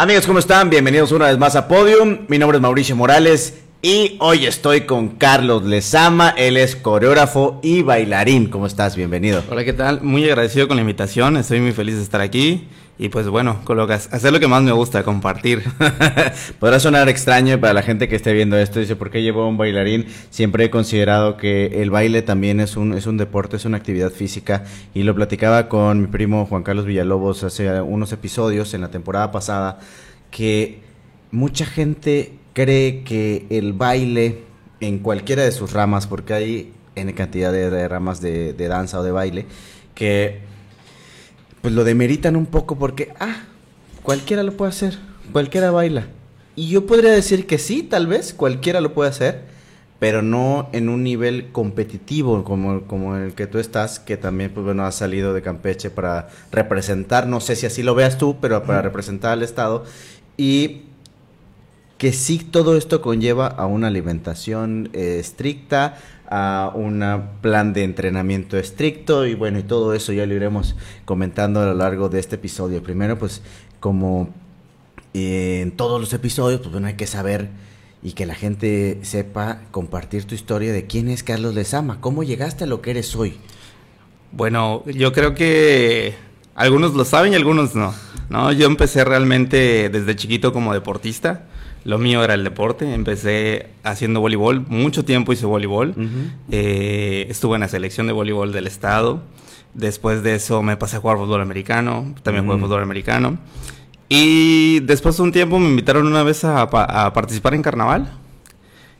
Amigos, ¿cómo están? Bienvenidos una vez más a Podium. Mi nombre es Mauricio Morales y hoy estoy con Carlos Lezama. Él es coreógrafo y bailarín. ¿Cómo estás? Bienvenido. Hola, ¿qué tal? Muy agradecido con la invitación. Estoy muy feliz de estar aquí. Y pues bueno, colocas, hacer lo que más me gusta, compartir. Podrá sonar extraño para la gente que esté viendo esto. Dice, ¿por qué llevo un bailarín? Siempre he considerado que el baile también es un, es un deporte, es una actividad física. Y lo platicaba con mi primo Juan Carlos Villalobos hace unos episodios en la temporada pasada, que mucha gente cree que el baile en cualquiera de sus ramas, porque hay N cantidad de, ramas de danza o de baile, que pues lo demeritan un poco porque, ah, cualquiera lo puede hacer, cualquiera baila. Y yo podría decir que sí, tal vez, cualquiera lo puede hacer, pero no en un nivel competitivo como, como el que tú estás, que también, pues bueno, has salido de Campeche para representar, no sé si así lo veas tú, pero para representar al Estado. Y que sí todo esto conlleva a una alimentación eh, estricta, a un plan de entrenamiento estricto y bueno, y todo eso ya lo iremos comentando a lo largo de este episodio. Primero, pues como en todos los episodios, pues bueno, hay que saber y que la gente sepa compartir tu historia de quién es Carlos Lezama, cómo llegaste a lo que eres hoy. Bueno, yo creo que algunos lo saben y algunos no. No, yo empecé realmente desde chiquito como deportista. Lo mío era el deporte. Empecé haciendo voleibol. Mucho tiempo hice voleibol. Eh, estuve en la selección de voleibol del estado. Después de eso me pasé a jugar fútbol americano. También jugué fútbol americano. Y después de un tiempo me invitaron una vez a, participar en carnaval.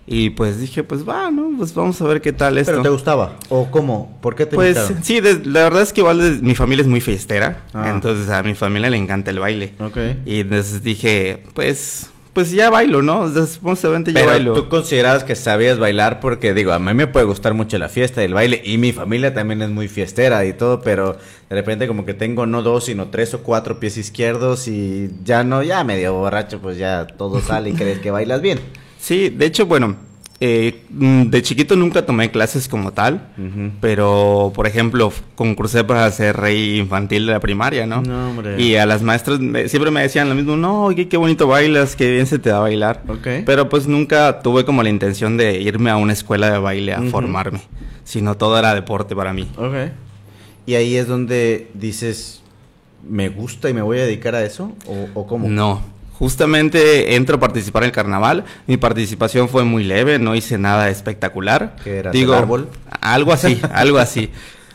Y pues dije, pues va, ¿no? Pues vamos a ver qué tal esto. ¿Pero te gustaba? ¿O cómo? ¿Por qué te Pues sí, la verdad es que igual mi familia es muy fiestera. Ah. Entonces a mi familia le encanta el baile. Ok. Y entonces dije, pues pues ya bailo, ¿no? Responsablemente ya Pero tú considerabas que sabías bailar porque, digo, a mí me puede gustar mucho la fiesta y el baile y mi familia también es muy fiestera y todo, pero de repente como que tengo no dos, sino tres o cuatro pies izquierdos y ya no, ya medio borracho, pues ya todo sale y crees que bailas bien. Sí, de hecho, bueno, eh, mm, de chiquito nunca tomé clases como tal, pero por ejemplo concursé para ser rey infantil de la primaria, ¿no? no hombre. Y a las maestras siempre me decían lo mismo, no, qué, qué bonito bailas, qué bien se te da bailar. Pero pues nunca tuve como la intención de irme a una escuela de baile a formarme, sino todo era deporte para mí. Ok. Y ahí es donde dices, ¿me gusta y me voy a dedicar a eso? ¿O, o cómo? No, Justamente entro a participar en el carnaval. Mi participación fue muy leve, no hice nada espectacular. ¿Qué era? Digo, árbol? Algo así, algo así.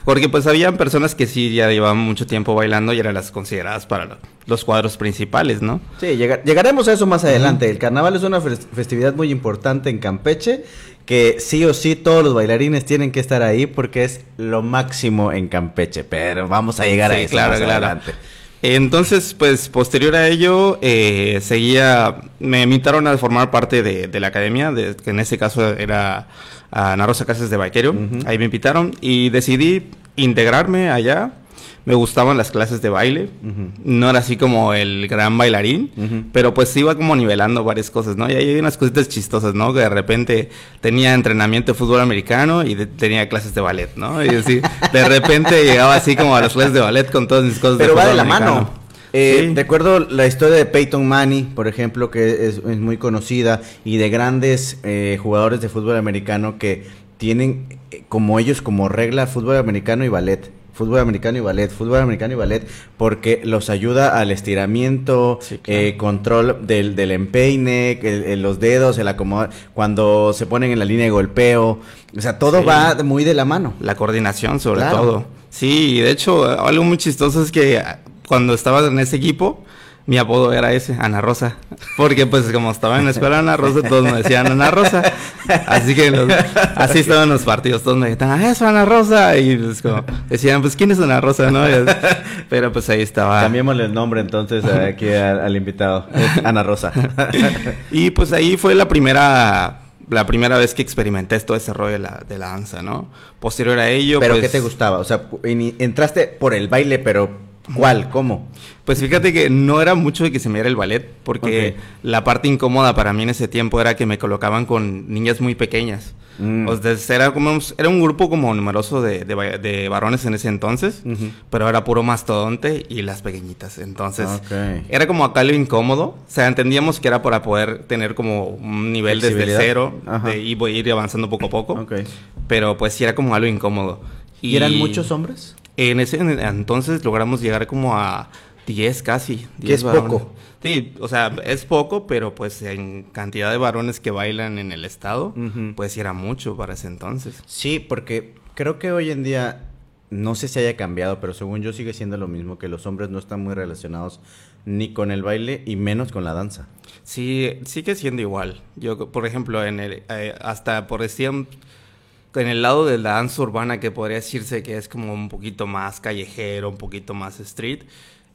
Porque pues habían personas que sí ya llevaban mucho tiempo bailando y eran las consideradas para los cuadros principales, ¿no? Sí, llegaremos a eso más adelante. El carnaval es una festividad muy importante en Campeche que sí o sí todos los bailarines tienen que estar ahí porque es lo máximo en Campeche. Pero vamos a llegar a eso más adelante. Entonces, pues posterior a ello, eh, seguía, me invitaron a formar parte de, la academia, de, que en ese caso era Ana Rosa Casas de Baquero. Ahí me invitaron y decidí integrarme allá me gustaban las clases de baile. No era así como el gran bailarín, pero pues iba como nivelando varias cosas, ¿no? Y ahí hay unas cositas chistosas, ¿no? Que de repente tenía entrenamiento de fútbol americano y tenía clases de ballet, ¿no? Y así, de repente llegaba así como a las clases de ballet con todas mis cosas pero de va de la mano. Eh, Recuerdo la historia de Peyton Manning, por ejemplo, que es, muy conocida, y de grandes eh, jugadores de fútbol americano que tienen eh, como ellos como regla fútbol americano y ballet fútbol americano y ballet, fútbol americano y ballet, porque los ayuda al estiramiento, eh, control del, del empeine, los dedos, el acomodar, cuando se ponen en la línea de golpeo, o sea, todo va muy de la mano. La coordinación sobre todo. Sí, de hecho, algo muy chistoso es que cuando estaba en ese equipo, mi apodo era ese, Ana Rosa. Porque pues como estaba en la escuela Ana Rosa, todos me decían Ana Rosa. Así que así estaban los partidos, todos me decían, ah, eso Ana Rosa. Y pues como decían, pues ¿quién es Ana Rosa? ¿no? Pero pues ahí estaba. Cambiémosle el nombre entonces aquí al, invitado, Ana Rosa. y pues ahí fue la primera la primera vez que experimenté todo ese rollo de la, de la danza, ¿no? Posterior a ello, ¿Pero pues qué te gustaba? O sea, entraste por el baile, pero ¿Cuál? ¿Cómo? Pues fíjate que no era mucho de que se me diera el ballet, porque la parte incómoda para mí en ese tiempo era que me colocaban con niñas muy pequeñas. Mm. O sea, era, como, era un grupo como numeroso de, de, varones en ese entonces, pero era puro mastodonte y las pequeñitas. Entonces, era como acá lo incómodo. O sea, entendíamos que era para poder tener como un nivel desde cero y voy a ir avanzando poco a poco. Pero pues sí era como algo incómodo. ¿Y eran muchos hombres? En ese entonces logramos llegar como a 10 casi. 10 es poco. Sí, o sea, es poco, pero pues en cantidad de varones que bailan en el estado, pues era mucho para ese entonces. Sí, porque creo que hoy en día, no sé si haya cambiado, pero según yo sigue siendo lo mismo, que los hombres no están muy relacionados ni con el baile y menos con la danza. Sí, sigue siendo igual. Yo, por ejemplo, en el, eh, hasta por decir en el lado de la danza urbana, que podría decirse que es como un poquito más callejero, un poquito más street,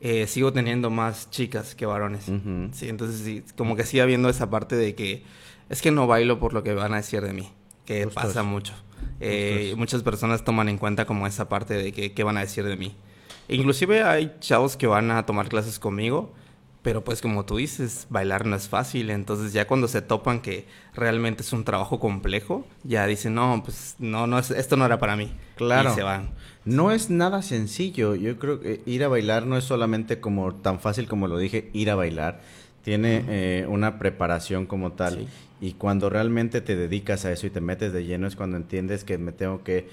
eh, sigo teniendo más chicas que varones. Sí, entonces sí, como que sigue habiendo esa parte de que es que no bailo por lo que van a decir de mí, que pasa mucho. Eh, muchas personas toman en cuenta como esa parte de que qué van a decir de mí. Inclusive hay chavos que van a tomar clases conmigo pero pues como tú dices, bailar no es fácil, entonces ya cuando se topan que realmente es un trabajo complejo, ya dicen, no, pues no, no es, esto no era para mí. Claro. Y se van. No es nada sencillo, yo creo que ir a bailar no es solamente como tan fácil como lo dije, ir a bailar. Tiene eh, una preparación como tal. Y cuando realmente te dedicas a eso y te metes de lleno es cuando entiendes que me tengo que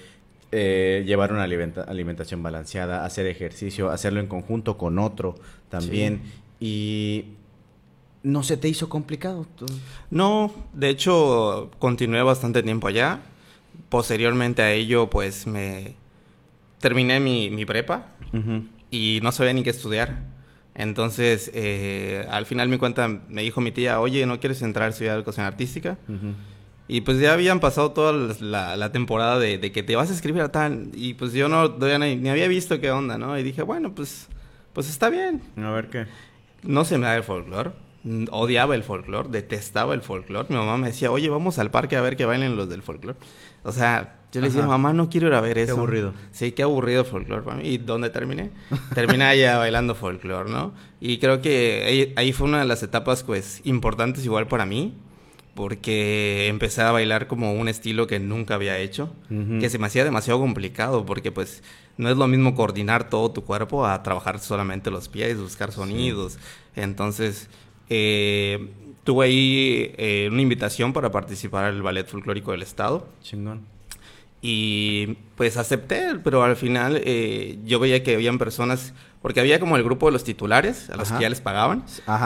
eh, llevar una alimentación balanceada, hacer ejercicio, hacerlo en conjunto con otro también. Y no se te hizo complicado. No, de hecho continué bastante tiempo allá. Posteriormente a ello, pues me terminé mi, prepa y no sabía ni qué estudiar. Entonces, eh, al final mi cuenta me dijo mi tía, oye, ¿no quieres entrar a estudiar educación artística? Y pues ya habían pasado toda la, temporada de, que te vas a escribir a tal. Y pues yo no ni, ni, había visto qué onda, ¿no? Y dije, bueno, pues, pues está bien. A ver qué. No se me da el folclore. Odiaba el folclore, detestaba el folclore. Mi mamá me decía, oye, vamos al parque a ver que bailen los del folclore. O sea, yo le decía, mamá, no quiero ir a ver eso. Qué aburrido. Sí, qué aburrido folclore para mí. ¿Y dónde terminé? terminé allá bailando folclore, ¿no? Y creo que ahí, fue una de las etapas, pues, importantes igual para mí. Porque empecé a bailar como un estilo que nunca había hecho. Que se me hacía demasiado complicado. Porque, pues, no es lo mismo coordinar todo tu cuerpo a trabajar solamente los pies, buscar sonidos. Entonces, eh, tuve ahí eh, una invitación para participar el Ballet Folclórico del Estado. Chingón. Y pues acepté, pero al final eh, yo veía que habían personas porque había como el grupo de los titulares, a los que ya les pagaban.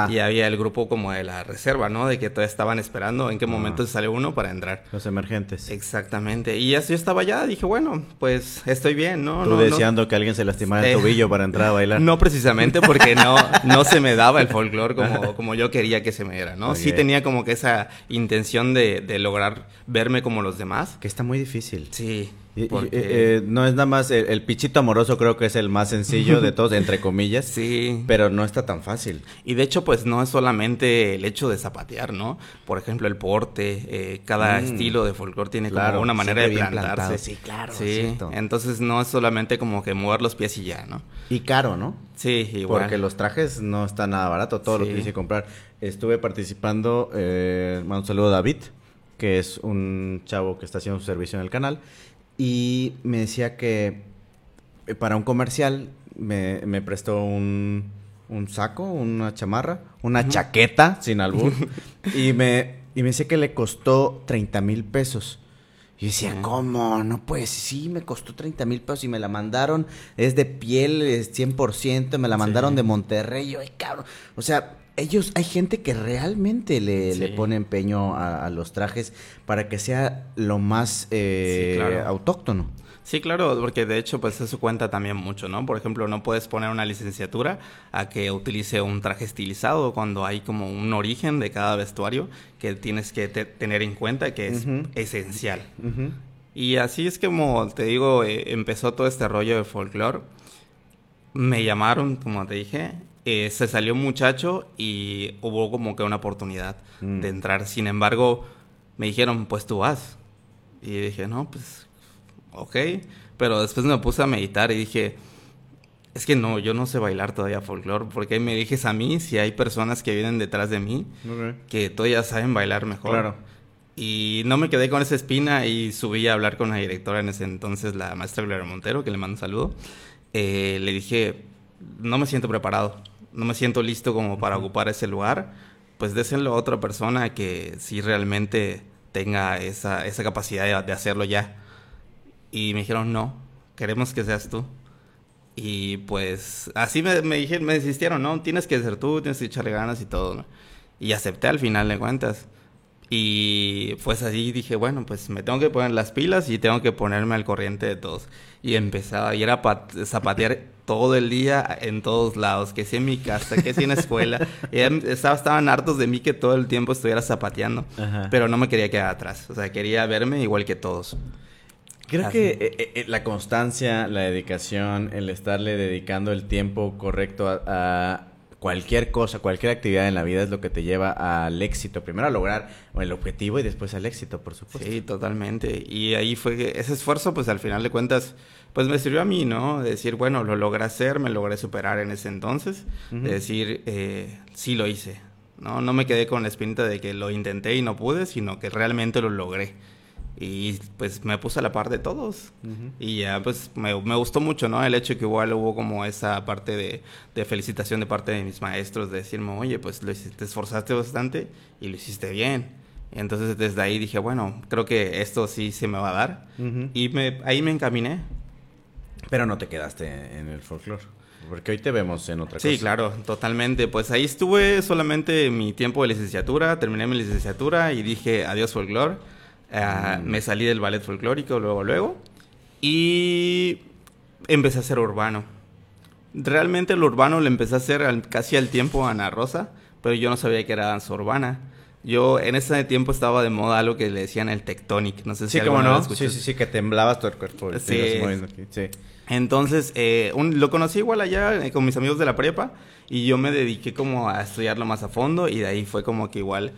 Y había el grupo como de la reserva, ¿no? De que todavía estaban esperando en qué momento sale uno para entrar. Los emergentes. Exactamente. Y así yo estaba allá, dije, bueno, pues estoy bien, ¿no? Tú deseando que alguien se lastimara el tobillo para entrar a bailar. No precisamente porque no, no se me daba el folclore como, como yo quería que se me diera, ¿no? Sí tenía como que esa intención de, de lograr verme como los demás. Que está muy difícil. Sí. Eh, eh, no es nada más el, pichito amoroso, creo que es el más sencillo de todos, entre comillas. Sí. Pero no está tan fácil. Y de hecho, pues no es solamente el hecho de zapatear, ¿no? Por ejemplo, el porte, eh, cada mm. estilo de folclore tiene como una manera de plantarse. Sí, claro. Sí. Entonces no es solamente como que mover los pies y ya, ¿no? Y caro, ¿no? Sí, igual. Porque los trajes no están nada barato, todo lo que quise comprar. Estuve participando, eh, un saludo a David, que es un chavo que está haciendo su servicio en el canal y me decía que eh, para un comercial me, me prestó un, un, saco, una chamarra, una chaqueta, sin albur. y, me, y me decía que le costó 30 mil pesos. Y decía, ¿cómo? No, pues sí, me costó 30 mil pesos y me la mandaron, es de piel, es 100%, me la mandaron de Monterrey. Yo, ay, cabrón. O sea, ellos, hay gente que realmente le, le pone empeño a, los trajes para que sea lo más eh, autóctono. Sí, claro, porque de hecho pues eso cuenta también mucho, ¿no? Por ejemplo, no puedes poner una licenciatura a que utilice un traje estilizado cuando hay como un origen de cada vestuario que tienes que tener en cuenta que es esencial. Y así es como, te digo, eh, empezó todo este rollo de folclore. Me llamaron, como te dije, eh, se salió un muchacho y hubo como que una oportunidad mm. de entrar. Sin embargo, me dijeron, pues tú vas. Y dije, no, pues, ok. Pero después me puse a meditar y dije, Es que no, yo no sé bailar todavía folclore, porque me dijes a mí si hay personas que vienen detrás de mí que todavía saben bailar mejor. Claro. Y no me quedé con esa espina y subí a hablar con la directora en ese entonces, la maestra Gloria Montero, que le mando un saludo. Eh, le dije, no me siento preparado, no me siento listo como para ocupar ese lugar, pues désenlo a otra persona que sí realmente tenga esa, esa capacidad de hacerlo ya. Y me dijeron, no, queremos que seas tú. Y pues así me, me, dijeron, me desistieron, ¿no? Tienes que ser tú, tienes que echarle ganas y todo, ¿no? Y acepté al final de cuentas. Y pues así dije, bueno, pues me tengo que poner las pilas y tengo que ponerme al corriente de todos. Y empezaba a ir a zapatear todo el día en todos lados, que si en mi casa, que si en la escuela. estaba, estaban hartos de mí que todo el tiempo estuviera zapateando, pero no me quería quedar atrás. O sea, quería verme igual que todos. Creo que eh, eh, la constancia, la dedicación, el estarle dedicando el tiempo correcto a, cualquier cosa, cualquier actividad en la vida es lo que te lleva al éxito. Primero a lograr el objetivo y después al éxito, por supuesto. Sí, totalmente. Y ahí fue que ese esfuerzo, pues al final de cuentas, pues me sirvió a mí, ¿no? De decir, bueno, lo logré hacer, me logré superar en ese entonces. De decir, eh, sí lo hice. ¿no? no me quedé con la espinita de que lo intenté y no pude, sino que realmente lo logré y pues me puse a la par de todos. Y ya pues me, me, gustó mucho, ¿no? El hecho que igual hubo como esa parte de, de, felicitación de parte de mis maestros, de decirme, oye, pues lo te esforzaste bastante y lo hiciste bien. entonces desde ahí dije, bueno, creo que esto sí se me va a dar. Y me, ahí me encaminé. Pero no te quedaste en el folclore. Porque hoy te vemos en otra cosa. Sí, claro, totalmente. Pues ahí estuve solamente mi tiempo de licenciatura, terminé mi licenciatura y dije adiós folclore Ah, me salí del ballet folclórico luego, luego. Y empecé a hacer urbano. Realmente el urbano lo empecé a hacer casi al tiempo a Ana Rosa, pero yo no sabía que era danza urbana. Yo en ese tiempo estaba de moda algo que le decían el tectonic. No sé si sí, como no. Sí, sí, sí, que temblabas todo el cuerpo. Sí. sí. Entonces, eh, lo conocí igual allá eh, con mis amigos de la prepa y yo me dediqué como a estudiarlo más a fondo y de ahí fue como que igual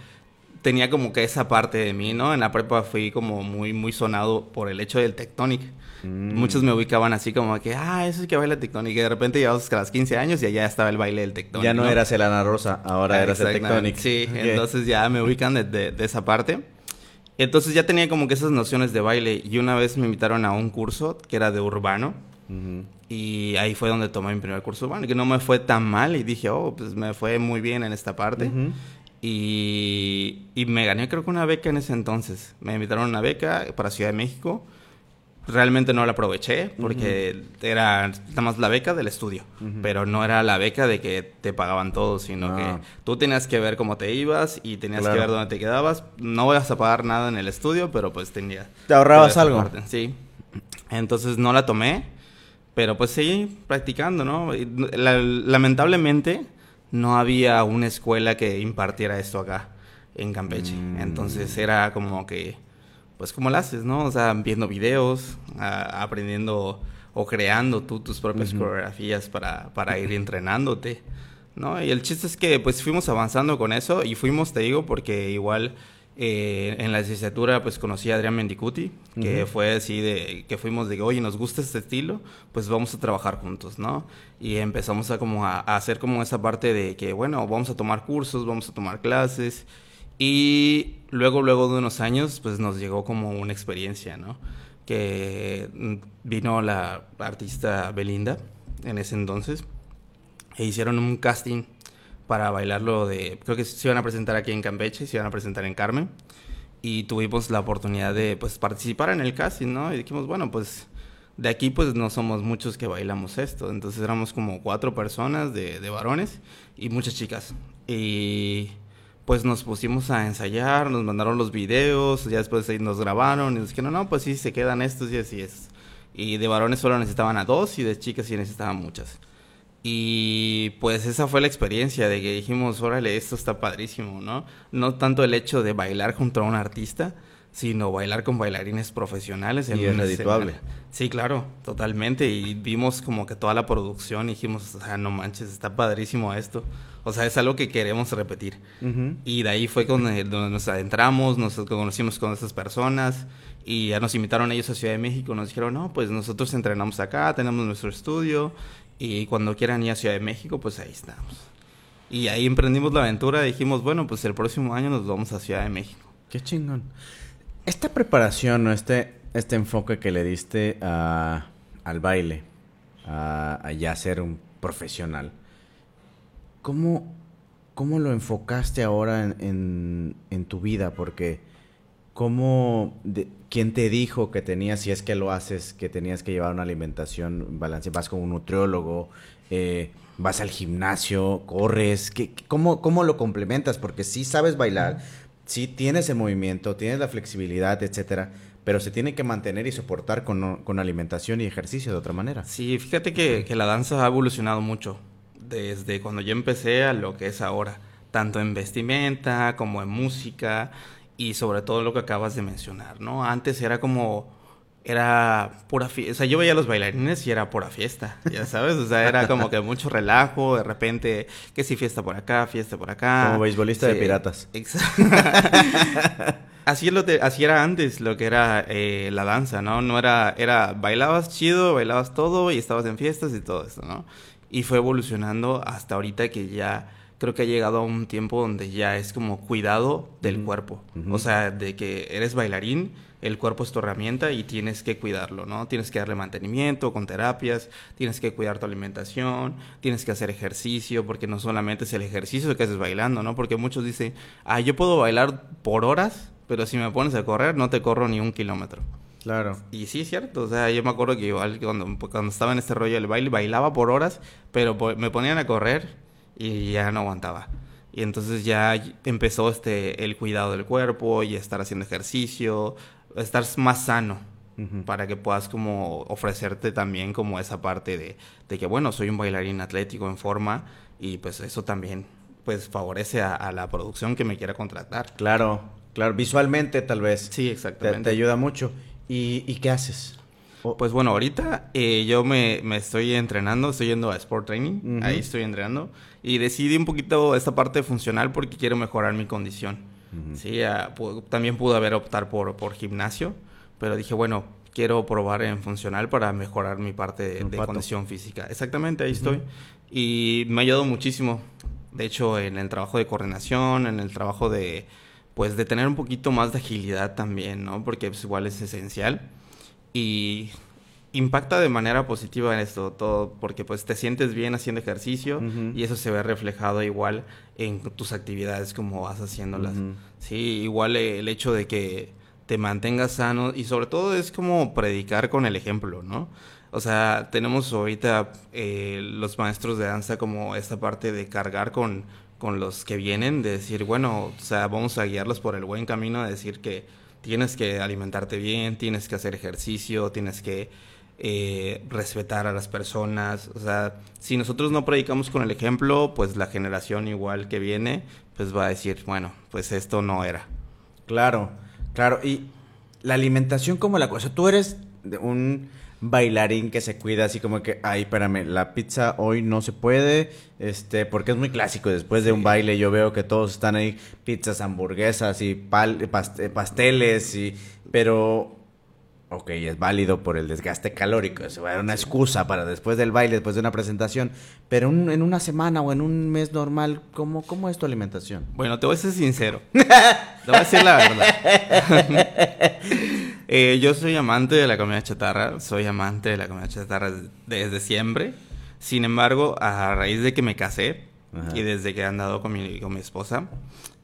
tenía como que esa parte de mí, ¿no? En la prepa fui como muy, muy sonado por el hecho del tectonic. Mm. Muchos me ubicaban así como que, ah, eso es que baila tectonic. Y de repente llevabas hasta las 15 años y allá estaba el baile del tectonic. Ya no, eras el Ana Rosa, ahora eras el tectonic. Sí, entonces ya me ubican de, esa parte. Entonces ya tenía como que esas nociones de baile. Y una vez me invitaron a un curso que era de urbano. Y ahí fue donde tomé mi primer curso urbano, que no me fue tan mal. Y dije, oh, pues me fue muy bien en esta parte. Y, me gané creo que una beca en ese entonces. Me invitaron a una beca para Ciudad de México. Realmente no la aproveché porque era nada más la beca del estudio, pero no era la beca de que te pagaban todo, sino que tú tenías que ver cómo te ibas y tenías que ver dónde te quedabas. No vas a pagar nada en el estudio, pero pues tenía... ¿Te ahorrabas algo? Sí. Entonces no la tomé, pero pues seguí practicando, ¿no? lamentablemente no había una escuela que impartiera esto acá en Campeche. Mm. Entonces era como que, pues como lo haces, ¿no? O sea, viendo videos, aprendiendo o creando tú tus propias coreografías para, para ir entrenándote, ¿no? Y el chiste es que pues fuimos avanzando con eso y fuimos, te digo, porque igual eh, en la licenciatura pues conocí a Adrián Mendicuti, que fue así de que fuimos de, oye, nos gusta este estilo, pues vamos a trabajar juntos, ¿no? Y empezamos a como a, hacer como esa parte de que, bueno, vamos a tomar cursos, vamos a tomar clases y luego, luego de unos años pues nos llegó como una experiencia, ¿no? Que mm, vino la artista Belinda en ese entonces e hicieron un casting para bailarlo de... Creo que se iban a presentar aquí en Campeche, se iban a presentar en Carmen. Y tuvimos la oportunidad de pues, participar en el casting, ¿no? Y dijimos, bueno, pues de aquí pues no somos muchos que bailamos esto. Entonces éramos como cuatro personas de, de varones y muchas chicas. Y pues nos pusimos a ensayar, nos mandaron los videos, ya después nos grabaron y nos dijeron, no, pues sí, se quedan estos y así es. Y de varones solo necesitaban a dos y de chicas sí necesitaban muchas. Y pues esa fue la experiencia de que dijimos, órale, esto está padrísimo, ¿no? No tanto el hecho de bailar junto a un artista, sino bailar con bailarines profesionales. Y es redituable. Sí, claro, totalmente. Y vimos como que toda la producción y dijimos, o sea, no manches, está padrísimo esto. O sea, es algo que queremos repetir. Y de ahí fue donde, donde, nos adentramos, nos conocimos con esas personas y ya nos invitaron ellos a Ciudad de México. Nos dijeron, no, pues nosotros entrenamos acá, tenemos nuestro estudio Y cuando quieran ir a Ciudad de México, pues ahí estamos. Y ahí emprendimos la aventura, dijimos, bueno, pues el próximo año nos vamos a Ciudad de México. Qué chingón. Esta preparación o este, este enfoque que le diste a, al baile, a, ya ser un profesional, ¿cómo, cómo lo enfocaste ahora en, en, tu vida? Porque, ¿cómo, ¿quién te dijo que tenías, si es que lo haces, que tenías que llevar una alimentación balanceada? ¿Vas con un nutriólogo? Eh, vas al gimnasio, corres, ¿qué, cómo, cómo, lo complementas? Porque sí sabes bailar, sí tienes el movimiento, tienes la flexibilidad, etcétera, pero se tiene que mantener y soportar con, con alimentación y ejercicio de otra manera. Sí, fíjate que, que, la danza ha evolucionado mucho desde cuando yo empecé a lo que es ahora, tanto en vestimenta como en música y sobre todo lo que acabas de mencionar, ¿no? Antes era como era pura fiesta. O sea, yo veía a los bailarines y era pura fiesta, ya sabes. O sea, era como que mucho relajo. De repente, que si fiesta por acá, fiesta por acá. Como beisbolista de piratas. Exacto. así, lo así era antes lo que era eh, la danza, ¿no? No era, era, bailabas chido, bailabas todo y estabas en fiestas y todo eso, ¿no? Y fue evolucionando hasta ahorita que ya creo que ha llegado a un tiempo donde ya es como cuidado del cuerpo. O sea, de que eres bailarín el cuerpo es tu herramienta y tienes que cuidarlo, ¿no? Tienes que darle mantenimiento con terapias, tienes que cuidar tu alimentación, tienes que hacer ejercicio, porque no solamente es el ejercicio que haces bailando, ¿no? Porque muchos dicen, ah, yo puedo bailar por horas, pero si me pones a correr no te corro ni un kilómetro. Claro. Y sí es cierto, o sea, yo me acuerdo que igual cuando, cuando estaba en este rollo del baile, bailaba por horas, pero me ponían a correr y ya no aguantaba. Y entonces ya empezó este el cuidado del cuerpo y estar haciendo ejercicio, estar más sano para que puedas como ofrecerte también como esa parte de, de, que bueno, soy un bailarín atlético en forma y pues eso también pues favorece a, la producción que me quiera contratar. Claro, claro, visualmente tal vez. Sí, exactamente. Te, ayuda mucho. ¿Y, ¿Y, qué haces? Pues bueno, ahorita eh, yo me, me, estoy entrenando, estoy yendo a Sport Training, ahí estoy entrenando y decidí un poquito esta parte funcional porque quiero mejorar mi condición. Sí, también pude haber optar por, por gimnasio, pero dije, bueno, quiero probar en funcional para mejorar mi parte de, condición física. Exactamente, ahí estoy. Y me ha ayudado muchísimo. De hecho, en el trabajo de coordinación, en el trabajo de, pues, de tener un poquito más de agilidad también, ¿no? Porque pues, igual es esencial. Y impacta de manera positiva en esto todo porque pues te sientes bien haciendo ejercicio y eso se ve reflejado igual en tus actividades como vas haciéndolas. Sí, igual el hecho de que te mantengas sano y sobre todo es como predicar con el ejemplo, ¿no? O sea, tenemos ahorita eh, los maestros de danza como esta parte de cargar con, con los que vienen, de decir, bueno, o sea, vamos a guiarlos por el buen camino, de decir que tienes que alimentarte bien, tienes que hacer ejercicio, tienes que eh, respetar a las personas. O sea, si nosotros no predicamos con el ejemplo, pues la generación igual que viene, pues va a decir, bueno, pues esto no era. Claro, claro. Y la alimentación como la cosa, tú eres un bailarín que se cuida así como que, ay, espérame, la pizza hoy no se puede, este, porque es muy clásico, después de un baile yo veo que todos están ahí, pizzas, hamburguesas y pasteles, y, pero Ok, es válido por el desgaste calórico, es una excusa para después del baile, después de una presentación, pero en una semana o en un mes normal, ¿cómo, ¿cómo es tu alimentación? Bueno, te voy a ser sincero, te voy a decir la verdad. Eh, yo soy amante de la comida chatarra, soy amante de la comida chatarra desde siempre, sin embargo, a raíz de que me casé y desde que he andado con mi, con mi esposa,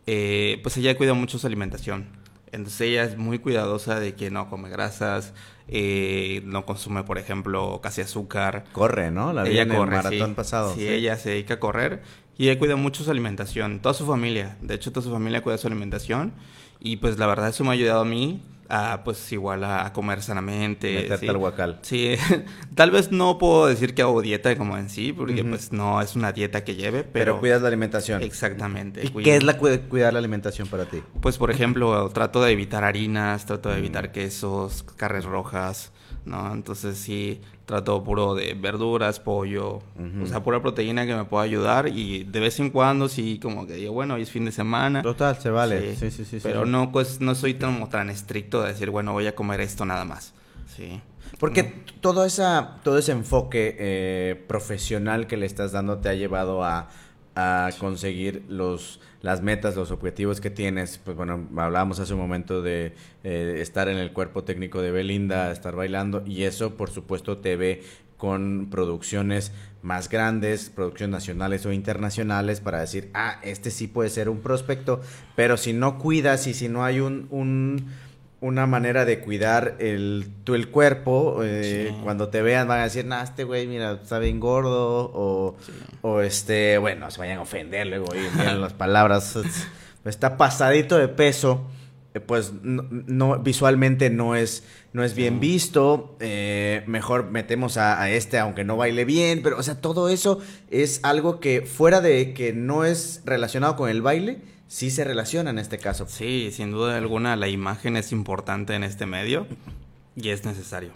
eh, pues ella cuida mucho su alimentación. Entonces ella es muy cuidadosa de que no come grasas, eh, no consume, por ejemplo, casi azúcar. Corre, ¿no? La ella corre, el maratón pasado. Sí, ella se dedica a correr y ella cuida mucho su alimentación, toda su familia. De hecho, toda su familia cuida su alimentación y pues la verdad eso me ha ayudado a mí a pues igual a, comer sanamente. Meterte al guacal. Sí, tal vez no puedo decir que hago dieta como en sí, porque pues no es una dieta que lleve, pero... Pero cuidas la alimentación. Exactamente. ¿Y qué es la cuidar la alimentación para ti? Pues por ejemplo, trato de evitar harinas, trato de evitar quesos, carnes rojas, ¿no? Entonces sí, trato puro de verduras, pollo, o sea, pura proteína que me pueda ayudar y de vez en cuando sí, como que digo, bueno, hoy es fin de semana. Total, se vale. Sí, sí, sí. pero no, pues no soy tan, tan estricto de decir, bueno, voy a comer esto nada más. Sí. Porque todo, esa, todo ese enfoque eh, profesional que le estás dando te ha llevado a, a conseguir los las metas, los objetivos que tienes. Pues bueno, hablábamos hace un momento de eh, estar en el cuerpo técnico de Belinda, estar bailando, y eso por supuesto te ve con producciones más grandes, producciones nacionales o internacionales, para decir, ah, este sí puede ser un prospecto, pero si no cuidas y si no hay un, un una manera de cuidar el, tu, el cuerpo, eh, cuando te vean van a decir, nah, este güey, mira, está bien gordo, o, o este, bueno, se vayan a ofender luego, y miren las palabras, está pasadito de peso, eh, pues no, visualmente no es no es bien visto, eh, mejor metemos a, este aunque no baile bien, pero o sea, todo eso es algo que fuera de que no es relacionado con el baile, sí se relaciona en este caso. Sí, sin duda alguna la imagen es importante en este medio y es necesario.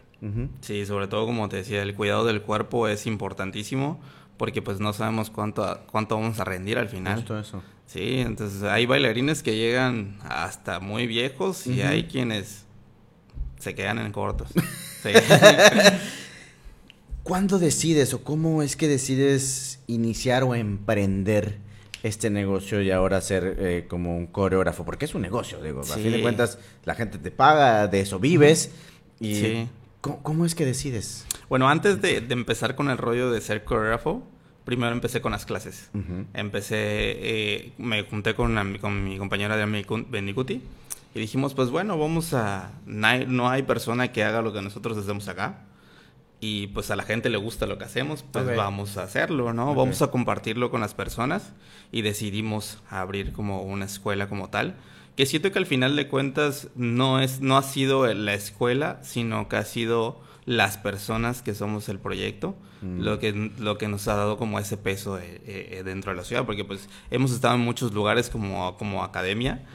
Sí, sobre todo como te decía, el cuidado del cuerpo es importantísimo porque pues no sabemos cuánto, cuánto vamos a rendir al final. Justo eso. Sí, entonces hay bailarines que llegan hasta muy viejos y hay quienes se quedan en cortos. ¿Cuándo decides o cómo es que decides iniciar o emprender este negocio y ahora ser eh, como un coreógrafo? Porque es un negocio, digo. A fin de cuentas, la gente te paga, de eso vives. Y ¿cómo, es que decides? Bueno, antes de, empezar con el rollo de ser coreógrafo, primero empecé con las clases. Empecé, eh, me junté con, con mi compañera de Bendicuti y dijimos, pues bueno, vamos a... No hay, persona que haga lo que nosotros hacemos acá. Y pues a la gente le gusta lo que hacemos, pues vamos a hacerlo, ¿no? Vamos a compartirlo con las personas y decidimos abrir como una escuela como tal. Que siento que al final de cuentas no, es, no ha sido la escuela, sino que ha sido las personas que somos el proyecto, mm. lo, que, lo que nos ha dado como ese peso eh, eh, dentro de la ciudad, porque pues hemos estado en muchos lugares como, como academia,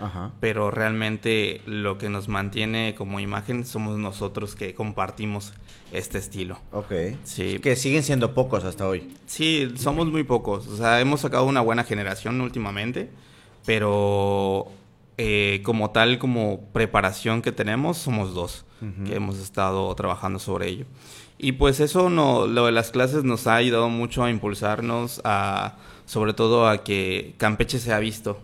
pero realmente lo que nos mantiene como imagen somos nosotros que compartimos este estilo. Ok. Sí. Que siguen siendo pocos hasta hoy. Sí, somos muy pocos. O sea, hemos sacado una buena generación últimamente, pero eh, como tal, como preparación que tenemos, somos dos que hemos estado trabajando sobre ello. Y pues eso, no, lo de las clases nos ha ayudado mucho a impulsarnos, a, sobre todo a que Campeche se ha visto,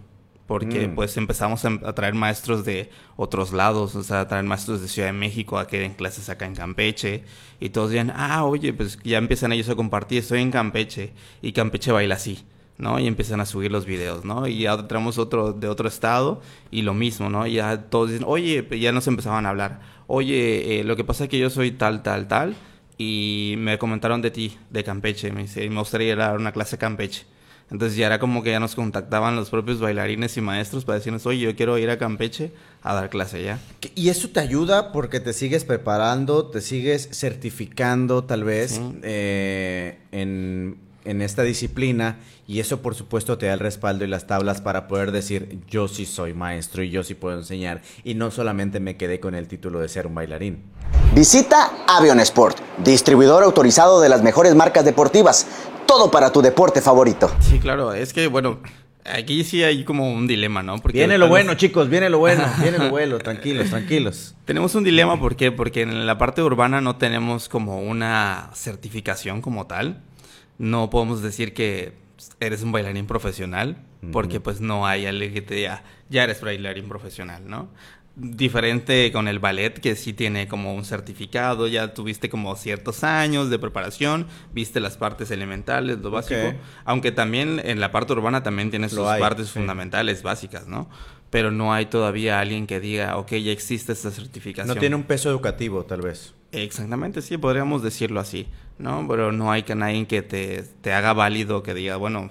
porque mm. pues empezamos a, traer maestros de otros lados, o sea, a traer maestros de Ciudad de México a que den clases acá en Campeche, y todos decían, ah, oye, pues ya empiezan ellos a compartir, estoy en Campeche, y Campeche baila así. ¿No? Y empiezan a subir los videos, ¿no? Y ya traemos otro de otro estado y lo mismo, ¿no? Y ya todos dicen, oye, ya nos empezaban a hablar, oye, eh, lo que pasa es que yo soy tal, tal, tal, y me comentaron de ti, de Campeche, me dice, me gustaría dar una clase Campeche. Entonces ya era como que ya nos contactaban los propios bailarines y maestros para decirnos, oye, yo quiero ir a Campeche a dar clase ya. Y eso te ayuda porque te sigues preparando, te sigues certificando tal vez eh, en en esta disciplina y eso por supuesto te da el respaldo y las tablas para poder decir yo sí soy maestro y yo sí puedo enseñar y no solamente me quedé con el título de ser un bailarín. Visita Avion Sport, distribuidor autorizado de las mejores marcas deportivas, todo para tu deporte favorito. Sí, claro, es que bueno, Aquí sí hay como un dilema, ¿no? Porque viene lo bueno, chicos, viene lo bueno, viene lo bueno, tranquilos, tranquilos. Tenemos un dilema, ¿por qué? Porque en la parte urbana no tenemos como una certificación como tal no podemos decir que eres un bailarín profesional, porque pues no hay alguien que te diga, ya eres bailarín profesional, ¿no? Diferente con el ballet, que sí tiene como un certificado, ya tuviste como ciertos años de preparación, viste las partes elementales, lo básico, aunque también en la parte urbana también tienes sus partes fundamentales básicas, ¿no? Pero no hay todavía alguien que diga, ok, ya existe esta certificación. No tiene un peso educativo, tal vez. Exactamente, sí, podríamos decirlo así, ¿no? Pero no hay que nadie que te, te haga válido, que diga, bueno,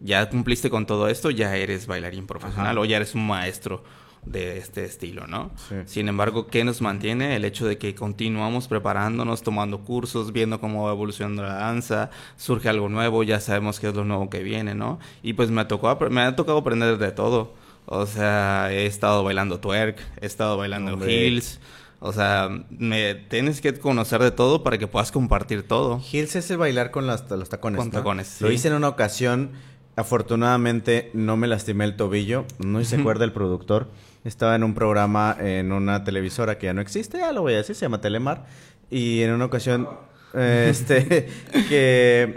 ya cumpliste con todo esto, ya eres bailarín profesional o ya eres un maestro de este estilo, ¿no? Sin embargo, ¿qué nos mantiene? El hecho de que continuamos preparándonos, tomando cursos, viendo cómo va evolucionando la danza, surge algo nuevo, ya sabemos qué es lo nuevo que viene, ¿no? Y pues me, tocó, me ha tocado aprender de todo. O sea, he estado bailando twerk, he estado bailando heels, o sea, me tienes que conocer de todo para que puedas compartir todo. Hills es el bailar con los tacones. Con tacones. Lo hice en una ocasión. Afortunadamente no me lastimé el tobillo. No se acuerda el productor. Estaba en un programa en una televisora que ya no existe, ya lo voy a decir, se llama Telemar. Y en una ocasión, eh, este, que,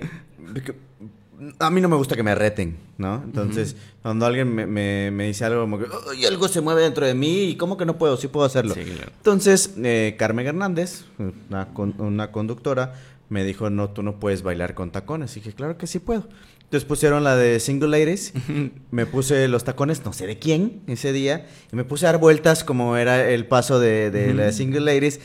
que a mí no me gusta que me reten, ¿no? Entonces, cuando alguien me, me- me dice algo como que, "Ay, algo se mueve dentro de mí, ¿y cómo que no puedo? Sí puedo hacerlo. Sí, claro. Entonces, eh, Carmen Hernández, una, con- una conductora, me dijo, no, tú no puedes bailar con tacones. Y dije, claro que sí puedo. Entonces pusieron la de Single Ladies, me puse los tacones, no sé de quién, ese día, y me puse a dar vueltas como era el paso de, de la de Single Ladies.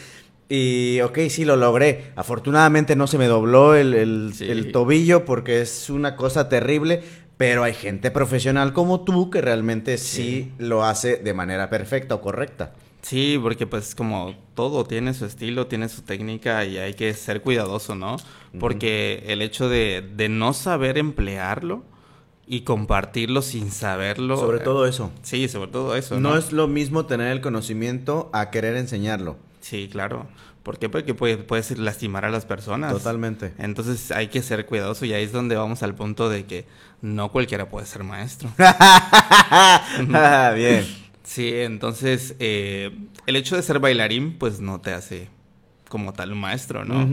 Y ok, sí lo logré. Afortunadamente no se me dobló el, el- Sí. el tobillo porque es una cosa terrible. Pero hay gente profesional como tú que realmente sí lo hace de manera perfecta o correcta. Sí, porque pues como todo tiene su estilo, tiene su técnica y hay que ser cuidadoso, ¿no? Porque el hecho de, de no saber emplearlo y compartirlo sin saberlo. Sobre eh, todo eso. Sí, sobre todo eso. No ¿no? es lo mismo tener el conocimiento a querer enseñarlo. Sí, claro. ¿Por qué? Porque puede- puedes lastimar a las personas. Totalmente. Entonces hay que ser cuidadoso y ahí es donde vamos al punto de que no cualquiera puede ser maestro. Bien. Sí, entonces eh, el hecho de ser bailarín pues no te hace como tal un maestro, ¿no?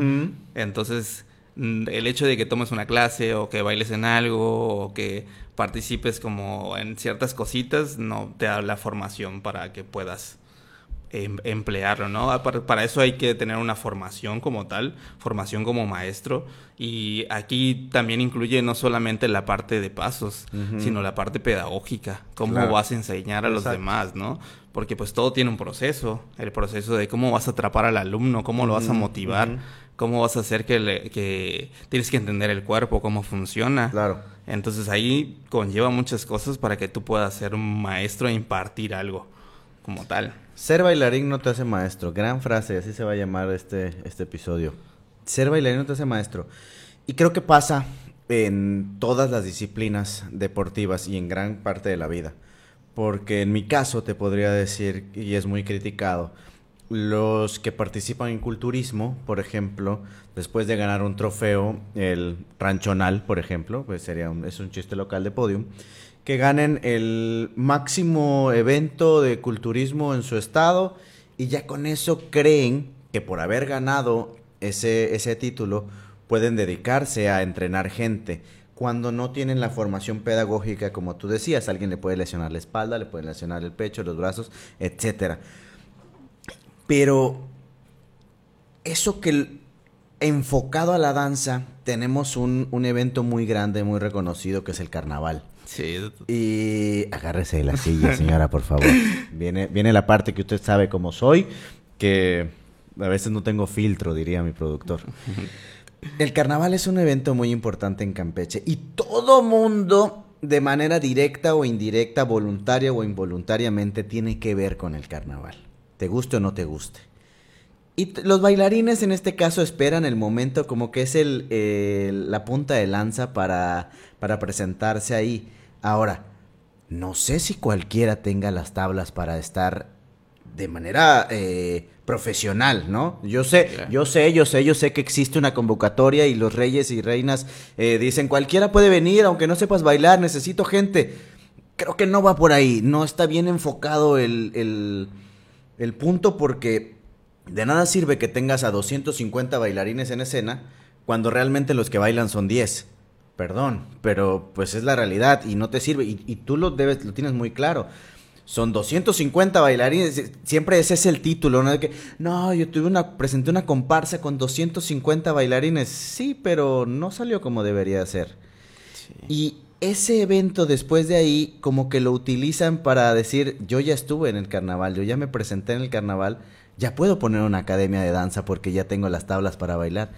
Entonces mm, el hecho de que tomes una clase o que bailes en algo o que participes como en ciertas cositas no te da la formación para que puedas em- emplearlo, ¿no? Apar- Para eso hay que tener una formación como tal, formación como maestro y aquí también incluye no solamente la parte de pasos, sino la parte pedagógica, cómo Claro. vas a enseñar a los demás, ¿no? Porque pues todo tiene un proceso, el proceso de cómo vas a atrapar al alumno, cómo lo vas a motivar, cómo vas a hacer que, le- que tienes que entender el cuerpo, cómo funciona. Claro. Entonces ahí conlleva muchas cosas para que tú puedas ser un maestro e impartir algo como tal. Ser bailarín no te hace maestro. Gran frase, así se va a llamar este, este episodio. Ser bailarín no te hace maestro. Y creo que pasa en todas las disciplinas deportivas y en gran parte de la vida. Porque en mi caso te podría decir, y es muy criticado, los que participan en culturismo, por ejemplo, después de ganar un trofeo, el ranchonal, por ejemplo, pues sería es un chiste local de podium, que ganen el máximo evento de culturismo en su estado y ya con eso creen que por haber ganado ese, ese título pueden dedicarse a entrenar gente cuando no tienen la formación pedagógica como tú decías, alguien le puede lesionar la espalda, le puede lesionar el pecho, los brazos, etcétera. Pero eso que enfocado a la danza, tenemos un, un evento muy grande, muy reconocido, que es el carnaval. Sí, Y agárrese de la silla, señora, por favor. Viene, viene la parte que usted sabe cómo soy, que a veces no tengo filtro, diría mi productor. El carnaval es un evento muy importante en Campeche y todo mundo, de manera directa o indirecta, voluntaria o involuntariamente, tiene que ver con el carnaval. Te guste o no te guste. Y los bailarines en este caso esperan el momento como que es el, el- la punta de lanza para, para presentarse ahí. Ahora, no sé si cualquiera tenga las tablas para estar de manera eh, profesional, ¿no? Yo sé, yo sé, yo sé, yo sé que existe una convocatoria y los reyes y reinas eh, dicen cualquiera puede venir, aunque no sepas bailar, necesito gente. Creo que no va por ahí, no está bien enfocado el, el, el punto porque de nada sirve que tengas a 250 bailarines en escena cuando realmente los que bailan son 10. Perdón, pero pues es la realidad y no te sirve y, y tú lo debes, lo tienes muy claro. Son 250 bailarines, siempre ese es el título, ¿no? De que, no, yo tuve una, presenté una comparsa con 250 bailarines. Sí, pero no salió como debería ser. Y ese evento después de ahí, como que lo utilizan para decir, yo ya estuve en el carnaval, yo ya me presenté en el carnaval, ya puedo poner una academia de danza porque ya tengo las tablas para bailar.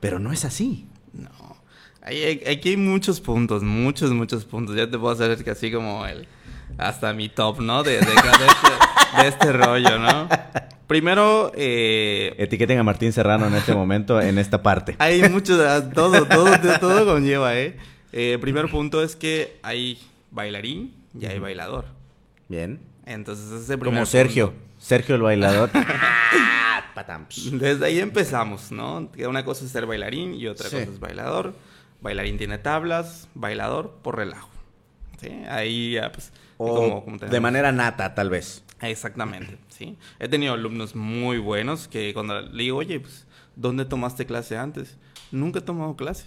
Pero no es así. No. Hay- aquí hay muchos puntos, muchos, muchos puntos. Ya te puedo hacer que así como el... Hasta mi top, ¿no? De, de, de este, de este rollo, ¿no? Primero, eh, Etiqueten a Martín Serrano en este momento, en esta parte. hay muchos... ah, Todo, todo, todo conlleva, ¿eh? Eh, Primer punto es que hay bailarín y hay bailador. Bien. Entonces, ese es el primer Como Sergio. punto. Sergio el bailador. Desde ahí empezamos, ¿no? Que una cosa es ser bailarín y otra Sí. cosa es bailador. Bailarín tiene tablas, bailador por relajo. ¿Sí? Ahí ya, pues... O como- como de manera nata, tal vez. Exactamente, sí. He tenido alumnos muy buenos que cuando le digo, oye, pues ¿dónde tomaste clase antes? Nunca he tomado clase.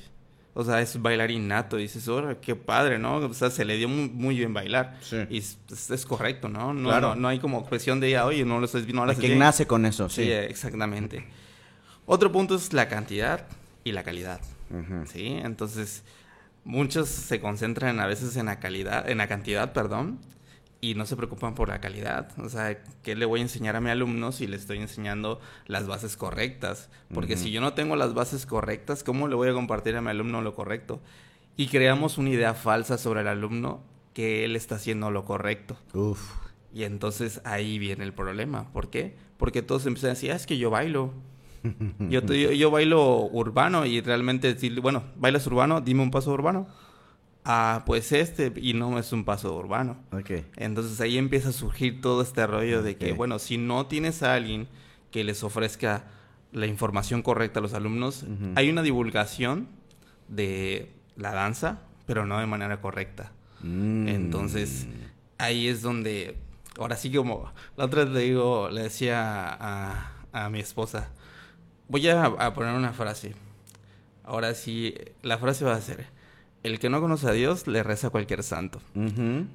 O sea, es bailarín nato. dices, oh, qué padre, ¿no? O sea, se le dio muy, bien bailar. Sí. Y es, correcto, ¿no? No, claro. no, hay como cuestión de, oye, no lo estás no lo Quien nace con eso, sí. Sí, exactamente. Otro punto es la cantidad y la calidad. Sí, entonces muchos se concentran a veces en la calidad, en la cantidad, perdón, y no se preocupan por la calidad. O sea, ¿qué le voy a enseñar a mi alumno si le estoy enseñando las bases correctas? Porque si yo no tengo las bases correctas, ¿cómo le voy a compartir a mi alumno lo correcto? Y creamos una idea falsa sobre el alumno que él está haciendo lo correcto. Uf. Y entonces ahí viene el problema. ¿Por qué? Porque todos empiezan a decir, ah, es que yo bailo. yo, yo, bailo urbano y realmente, bueno, bailas urbano, dime un paso urbano ah, pues este, y no es un paso urbano. Okay. Entonces ahí empieza a surgir todo este rollo de que, bueno, si no tienes a alguien que les ofrezca la información correcta a los alumnos, hay una divulgación de la danza, pero no de manera correcta. Mm. Entonces ahí es donde, ahora sí como, la otra vez le digo, le decía a, a mi esposa, voy a, a poner una frase. Ahora sí, la frase va a ser, el que no conoce a Dios le reza a cualquier santo.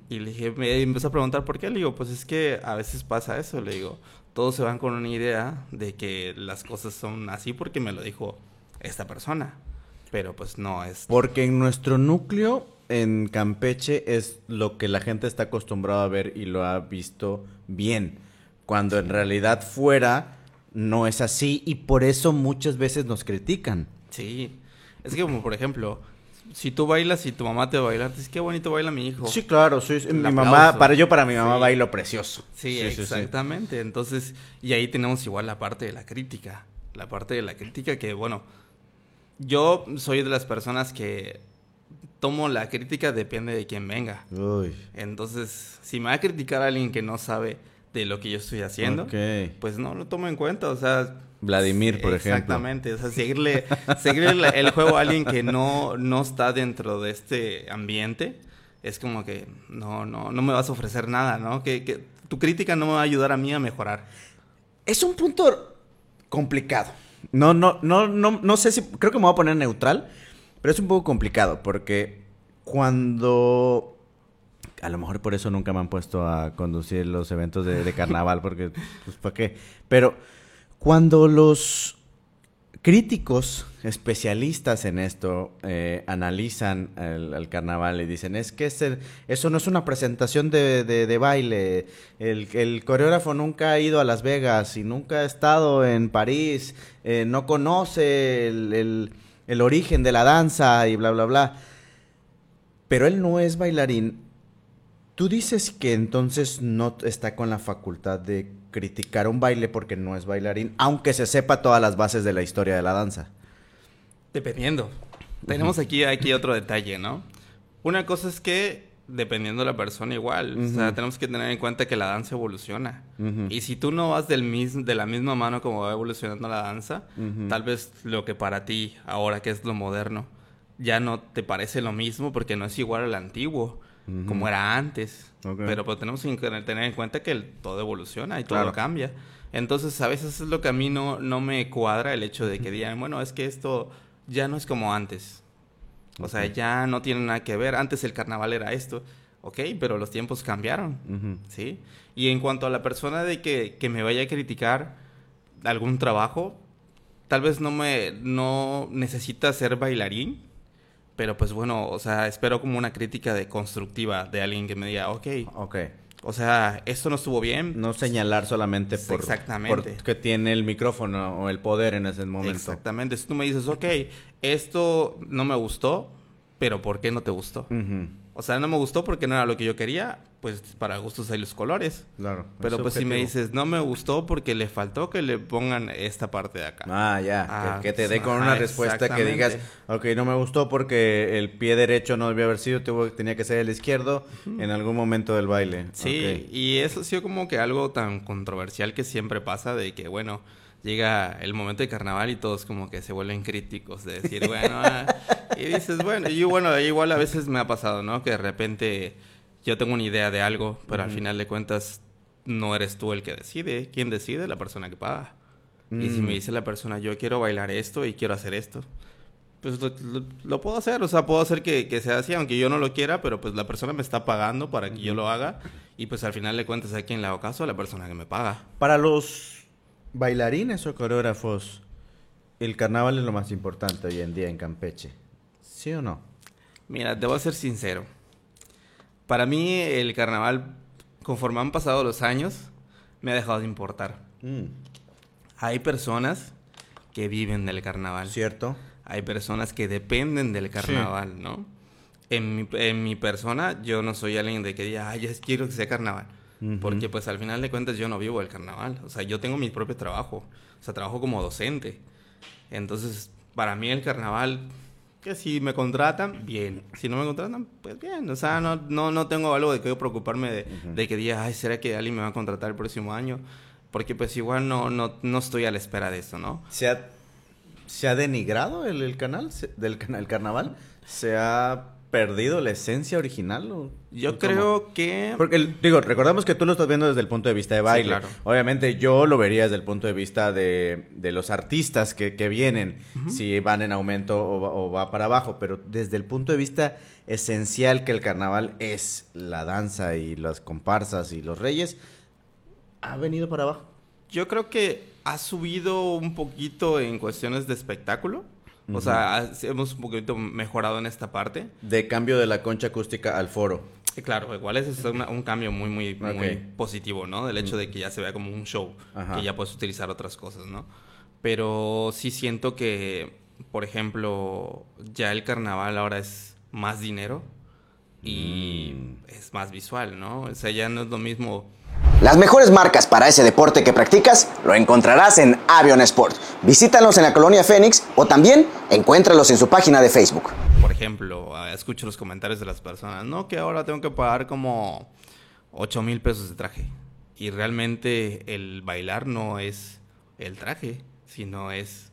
Y le dije, me empezó a preguntar por qué. Le digo, pues es que a veces pasa eso. Le digo, todos se van con una idea de que las cosas son así porque me lo dijo esta persona. Pero pues no es. Porque en nuestro núcleo, en Campeche, es lo que la gente está acostumbrada a ver y lo ha visto bien. Cuando en realidad fuera no es así y por eso muchas veces nos critican. Sí. Es que como por ejemplo si tú bailas y tu mamá te baila, dices, qué bonito baila mi hijo. Sí, claro, sí, mi mamá, para yo para mi mamá bailo precioso. Sí, exactamente. Entonces, y ahí tenemos igual la parte de la crítica. La parte de la crítica que, bueno, yo soy de las personas que tomo la crítica depende de quién venga. Uy. Entonces, si me va a criticar a alguien que no sabe de lo que yo estoy haciendo, pues no lo tomo en cuenta. O sea, Vladimir, por ejemplo. Exactamente, o sea, seguirle, el juego a alguien que no, no está dentro de este ambiente, es como que no, no, no me vas a ofrecer nada, ¿no? Que, que tu crítica no me va a ayudar a mí a mejorar. Es un punto complicado. No, no, no, no, no sé si, creo que me voy a poner neutral, pero es un poco complicado porque cuando a lo mejor por eso nunca me han puesto a conducir los eventos de, de carnaval, porque, pues, ¿para qué? Pero cuando los críticos especialistas en esto eh, analizan el, carnaval y dicen, es que eso no es una presentación de, baile, el, coreógrafo nunca ha ido a Las Vegas y nunca ha estado en París, eh, no conoce el, el origen de la danza y bla, bla, bla. Pero él no es bailarín. Tú dices que entonces no está con la facultad de criticar un baile porque no es bailarín, aunque se sepa todas las bases de la historia de la danza. Dependiendo. Tenemos aquí, aquí otro detalle, ¿no? Una cosa es que dependiendo de la persona igual, o sea, tenemos que tener en cuenta que la danza evoluciona. Y si tú no vas del mismo, de la misma mano como va evolucionando la danza, tal vez lo que para ti ahora que es lo moderno ya no te parece lo mismo porque no es igual al antiguo como era antes. Pero pues tenemos que tener en cuenta que todo evoluciona y todo cambia. Entonces, a veces es lo que a mí no, no me cuadra el hecho de que digan, bueno, es que esto ya no es como antes. O sea, ya no tiene nada que ver. Antes el carnaval era esto. Ok, pero los tiempos cambiaron. ¿Sí? Y en cuanto a la persona de que, que me vaya a criticar algún trabajo, tal vez no me no necesita ser bailarín pero pues bueno, o sea, espero como una crítica de constructiva de alguien que me diga, ok. Ok. O sea, esto no estuvo bien. No señalar solamente por, Exactamente. que tiene el micrófono o el poder en ese momento. Exactamente. Si tú me dices, ok, esto no me gustó, pero ¿por qué no te gustó? O sea, no me gustó porque no era lo que yo quería, pues para gustos hay los colores. Claro. Pero pues si me dices, no me gustó porque le faltó que le pongan esta parte de acá. Ah, ya. que, te dé con una respuesta que digas, ok, no me gustó porque el pie derecho no debía haber sido, tenía que ser el izquierdo en algún momento del baile. Sí, y eso ha sido como que algo tan controversial que siempre pasa de que, bueno, llega el momento de carnaval y todos como que se vuelven críticos de decir, bueno, ah", y dices, bueno, y bueno, igual a veces me ha pasado, ¿no? Que de repente yo tengo una idea de algo, pero al final de cuentas no eres tú el que decide. ¿Quién decide? La persona que paga. Y si Mm. me dice la persona, yo quiero bailar esto y quiero hacer esto, pues lo, lo- lo puedo hacer. O sea, puedo hacer que, que sea así, aunque yo no lo quiera, pero pues la persona me está pagando para que yo lo haga. Y pues al final de cuentas, ¿a quién le hago caso? A la persona que me paga. Para los bailarines o coreógrafos, el carnaval es lo más importante hoy en día en Campeche. ¿Sí o no? Mira, te voy a ser sincero. Para mí el carnaval, conforme han pasado los años, me ha dejado de importar. Mm, Hay personas que viven del carnaval. ¿Cierto? Hay personas que dependen del carnaval, ¿no? En mi, en mi persona, yo no soy alguien de que diga, ay, ya quiero que sea carnaval. Porque pues al final de cuentas yo no vivo del carnaval. O sea, yo tengo mi propio trabajo. O sea, trabajo como docente. Entonces, para mí el carnaval, que si me contratan, bien. Si no me contratan, pues bien. O sea, no, no, no tengo algo de que preocuparme de, de que diga, ay, ¿será que alguien me va a contratar el próximo año? Porque pues igual no, no, no estoy a la espera de eso, ¿no? ¿Se ha, se ha denigrado el, el canal se- del canal el carnaval? ¿Se ha perdido la esencia original? o- Yo o cómo? creo que... Porque, el- digo, recordamos que tú lo estás viendo desde el punto de vista de baile. claro. Obviamente yo lo vería desde el punto de vista de, de los artistas que, que vienen, si van en aumento o o va para abajo, pero desde el punto de vista esencial que el carnaval es la danza y las comparsas y los reyes, ha venido para abajo. Yo creo que ha subido un poquito en cuestiones de espectáculo. O sea, hemos un poquito mejorado en esta parte. De cambio de la concha acústica al foro. Claro, igual ese es una- un cambio muy, muy, positivo, ¿no? Del hecho de que ya se vea como un show, Ajá. que ya puedes utilizar otras cosas, ¿no? Pero sí siento que, por ejemplo, ya el carnaval ahora es más dinero y es más visual, ¿no? O sea, ya no es lo mismo Las mejores marcas para ese deporte que practicas lo encontrarás en Avion Sport. Visítalos en la colonia Fénix o también encuéntralos en su página de Facebook. Por ejemplo, ah, escucho los comentarios de las personas, no, que ahora tengo que pagar como 8 mil pesos de traje. Y realmente el bailar no es el traje, sino es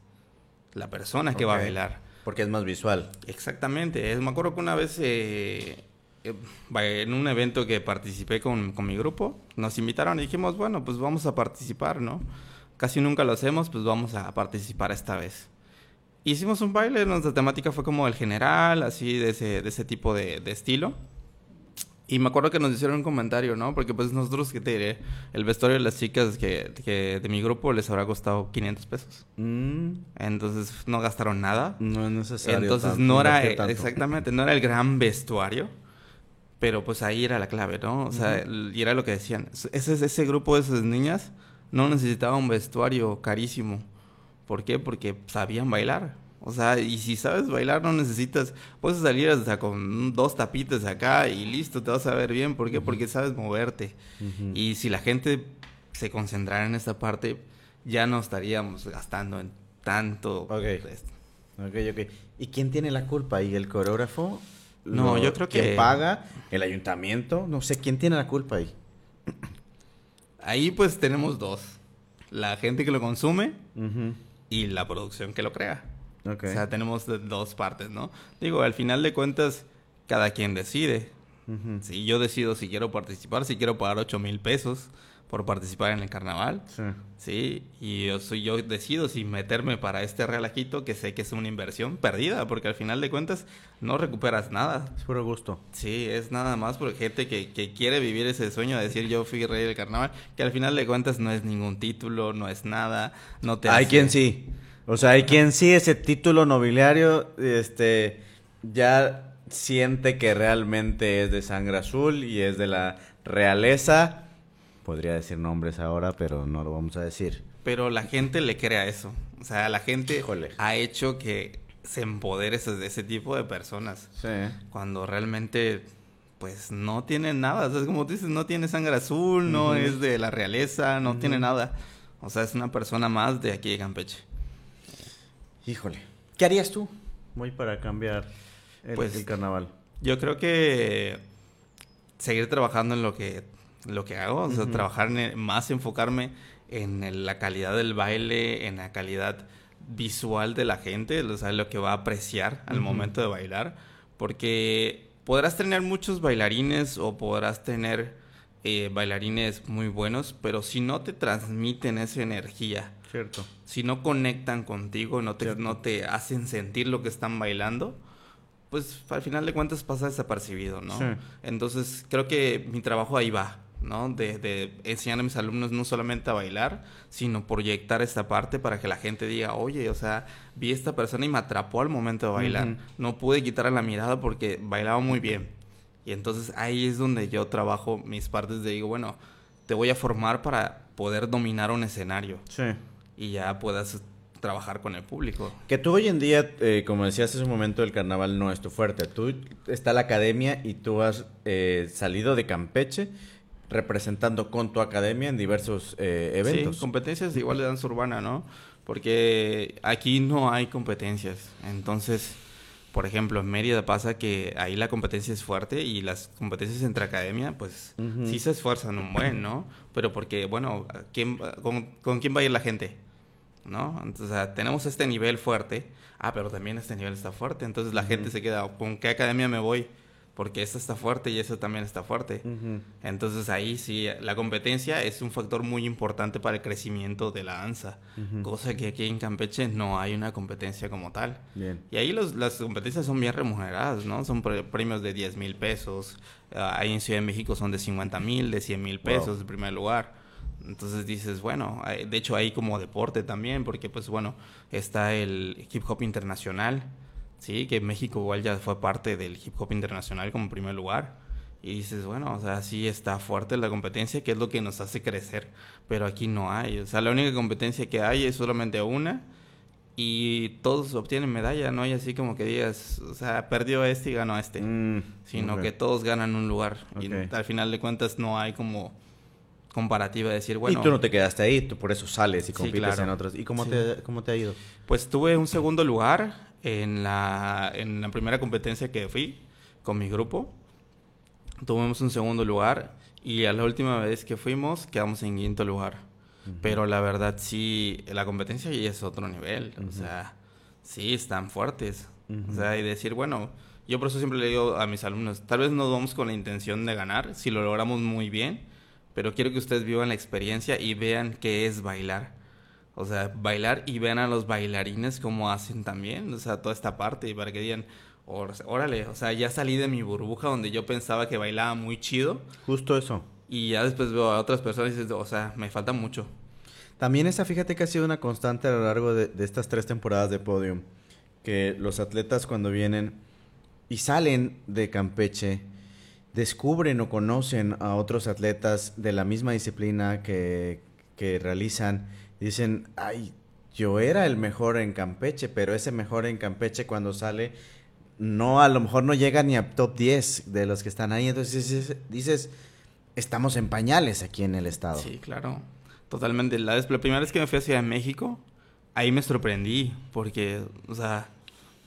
la persona que va a bailar. Porque es más visual. Exactamente. Es- me acuerdo que una vez eh, en un evento que participé con, con mi grupo, nos invitaron y dijimos, bueno, pues vamos a participar, ¿no? Casi nunca lo hacemos, pues vamos a participar esta vez. Hicimos un baile, nuestra temática fue como el general, así de ese, de ese tipo de, de estilo. Y me acuerdo que nos hicieron un comentario, ¿no? Porque pues nosotros, ¿qué te diré? El vestuario de las chicas que, que de mi grupo les habrá costado 500 pesos. Mm, Entonces no gastaron nada. no es necesario. Entonces tanto, no era exactamente, no era el gran vestuario, pero pues ahí era la clave, ¿no? O sea, y era lo que decían. Ese, ese grupo de esas niñas no necesitaba un vestuario carísimo. ¿Por qué? Porque sabían bailar. O sea, y si sabes bailar no necesitas, puedes salir hasta con dos tapitas acá y listo, te vas a ver bien. ¿Por qué? Porque sabes moverte. Y si la gente se concentrara en esta parte, ya no estaríamos gastando en tanto. Ok. Ok, ok. ¿Y quién tiene la culpa ahí? ¿El coreógrafo? No, yo creo ¿Quién que- paga? ¿El ayuntamiento? No sé, ¿quién tiene la culpa ahí? Ahí pues tenemos dos. La gente que lo consume y la producción que lo crea. O sea, tenemos dos partes, ¿no? Digo, al final de cuentas, cada quien decide. Si yo decido si quiero participar, si quiero pagar 8 mil pesos por participar en el carnaval. Sí. Sí, y yo, soy, yo decido si meterme para este relajito que sé que es una inversión perdida, porque al final de cuentas no recuperas nada. Es puro gusto. Sí, es nada más por gente que, que quiere vivir ese sueño de decir yo fui rey del carnaval, que al final de cuentas no es ningún título, no es nada, no te Hay hace- quien sí. O sea, hay quien sí ese título nobiliario, este, ya siente que realmente es de sangre azul y es de la realeza. Podría decir nombres ahora, pero no lo vamos a decir. Pero la gente le cree a eso. O sea, la gente Híjole. ha hecho que se empodere ese, ese tipo de personas. Sí. Cuando realmente, pues, no tiene nada. O sea, es como tú dices, no tiene sangre azul, no es de la realeza, no tiene nada. O sea, es una persona más de aquí de Campeche. Híjole. ¿Qué harías tú? Voy para cambiar el, Pues- el carnaval. Yo creo que seguir trabajando en lo que, lo que hago, o sea, trabajar en el- más enfocarme en el- la calidad del baile, en la calidad visual de la gente, o sea, lo que va a apreciar al momento de bailar, porque podrás tener muchos bailarines o podrás tener eh, bailarines muy buenos, pero si no te transmiten esa energía, Cierto. si no conectan contigo, no te, no te hacen sentir lo que están bailando, pues al final de cuentas pasa desapercibido, ¿no? Sí. Entonces creo que mi trabajo ahí va, ¿no? De, de enseñar a mis alumnos no solamente a bailar, sino proyectar esta parte para que la gente diga, oye, o sea, vi a esta persona y me atrapó al momento de bailar. No pude quitarle la mirada porque bailaba muy bien. Y entonces ahí es donde yo trabajo mis partes de digo, bueno, te voy a formar para poder dominar un escenario Sí. y ya puedas trabajar con el público. Que tú hoy en día, eh, como decías hace un momento, el carnaval no es tu fuerte. Tú está la academia y tú has eh, salido de Campeche representando con tu academia en diversos eh, eventos. Sí, competencias igual de danza urbana, ¿no? Porque aquí no hay competencias. Entonces, por ejemplo, en Mérida pasa que ahí la competencia es fuerte y las competencias entre academia, pues sí se esfuerzan un buen, ¿no? Pero porque, bueno, ¿quién, con, con quién va a ir la gente? ¿No? Entonces, o sea, tenemos este nivel fuerte. Ah, pero también este nivel está fuerte. Entonces la gente se queda, ¿con qué academia me voy? Porque esta está fuerte y esta también está fuerte. Ujú. Entonces ahí sí, la competencia es un factor muy importante para el crecimiento de la danza, Ujú. cosa que aquí en Campeche no hay una competencia como tal. Bien. Y ahí los, las competencias son bien remuneradas, ¿no? Son pre- premios de 10 mil pesos, ah, ahí en Ciudad de México son de 50 mil, de 100 mil pesos Wow. en primer lugar. Entonces dices, bueno, de hecho hay como deporte también, porque pues bueno, está el hip hop internacional, ¿sí? Que México igual ya fue parte del hip hop internacional como primer lugar. Y dices, bueno, o sea, sí está fuerte la competencia, que es lo que nos hace crecer, pero aquí no hay. O sea, la única competencia que hay es solamente una y todos obtienen medalla, no hay así como que digas, o sea, perdió este y ganó este, Mm, sino que todos ganan un lugar. Ok. Y al final de cuentas no hay como comparativa de decir, bueno, y tú no te quedaste ahí, tú por eso sales y Sí, compites claro. en otros. ¿Y cómo, Sí. te, cómo te ha ido? Pues tuve un segundo lugar en la, en la primera competencia que fui con mi grupo. Tuvimos un segundo lugar y a la última vez que fuimos quedamos en quinto lugar. Pero la verdad sí, la competencia ya es otro nivel. O sea, sí, están fuertes. O sea, y decir, bueno, yo por eso siempre le digo a mis alumnos, tal vez no vamos con la intención de ganar, si lo logramos muy bien, pero quiero que ustedes vivan la experiencia y vean qué es bailar. O sea, bailar y vean a los bailarines cómo hacen también, o sea, toda esta parte, y para que digan, "Or- órale, o sea, ya salí de mi burbuja donde yo pensaba que bailaba muy chido, Justo eso. y ya después veo a otras personas y dices, o sea, me falta mucho. También esa, fíjate que ha sido una constante a lo largo de, de estas tres temporadas de podium. Que los atletas cuando vienen y salen de Campeche, descubren o conocen a otros atletas de la misma disciplina que, que realizan. Dicen, ay, yo era el mejor en Campeche, pero ese mejor en Campeche cuando sale, no, a lo mejor no llega ni a top 10 de los que están ahí. Entonces dices, estamos en pañales aquí en el estado. Sí, claro, totalmente. La, la primera vez que me fui a Ciudad de México, ahí me sorprendí, porque, o sea,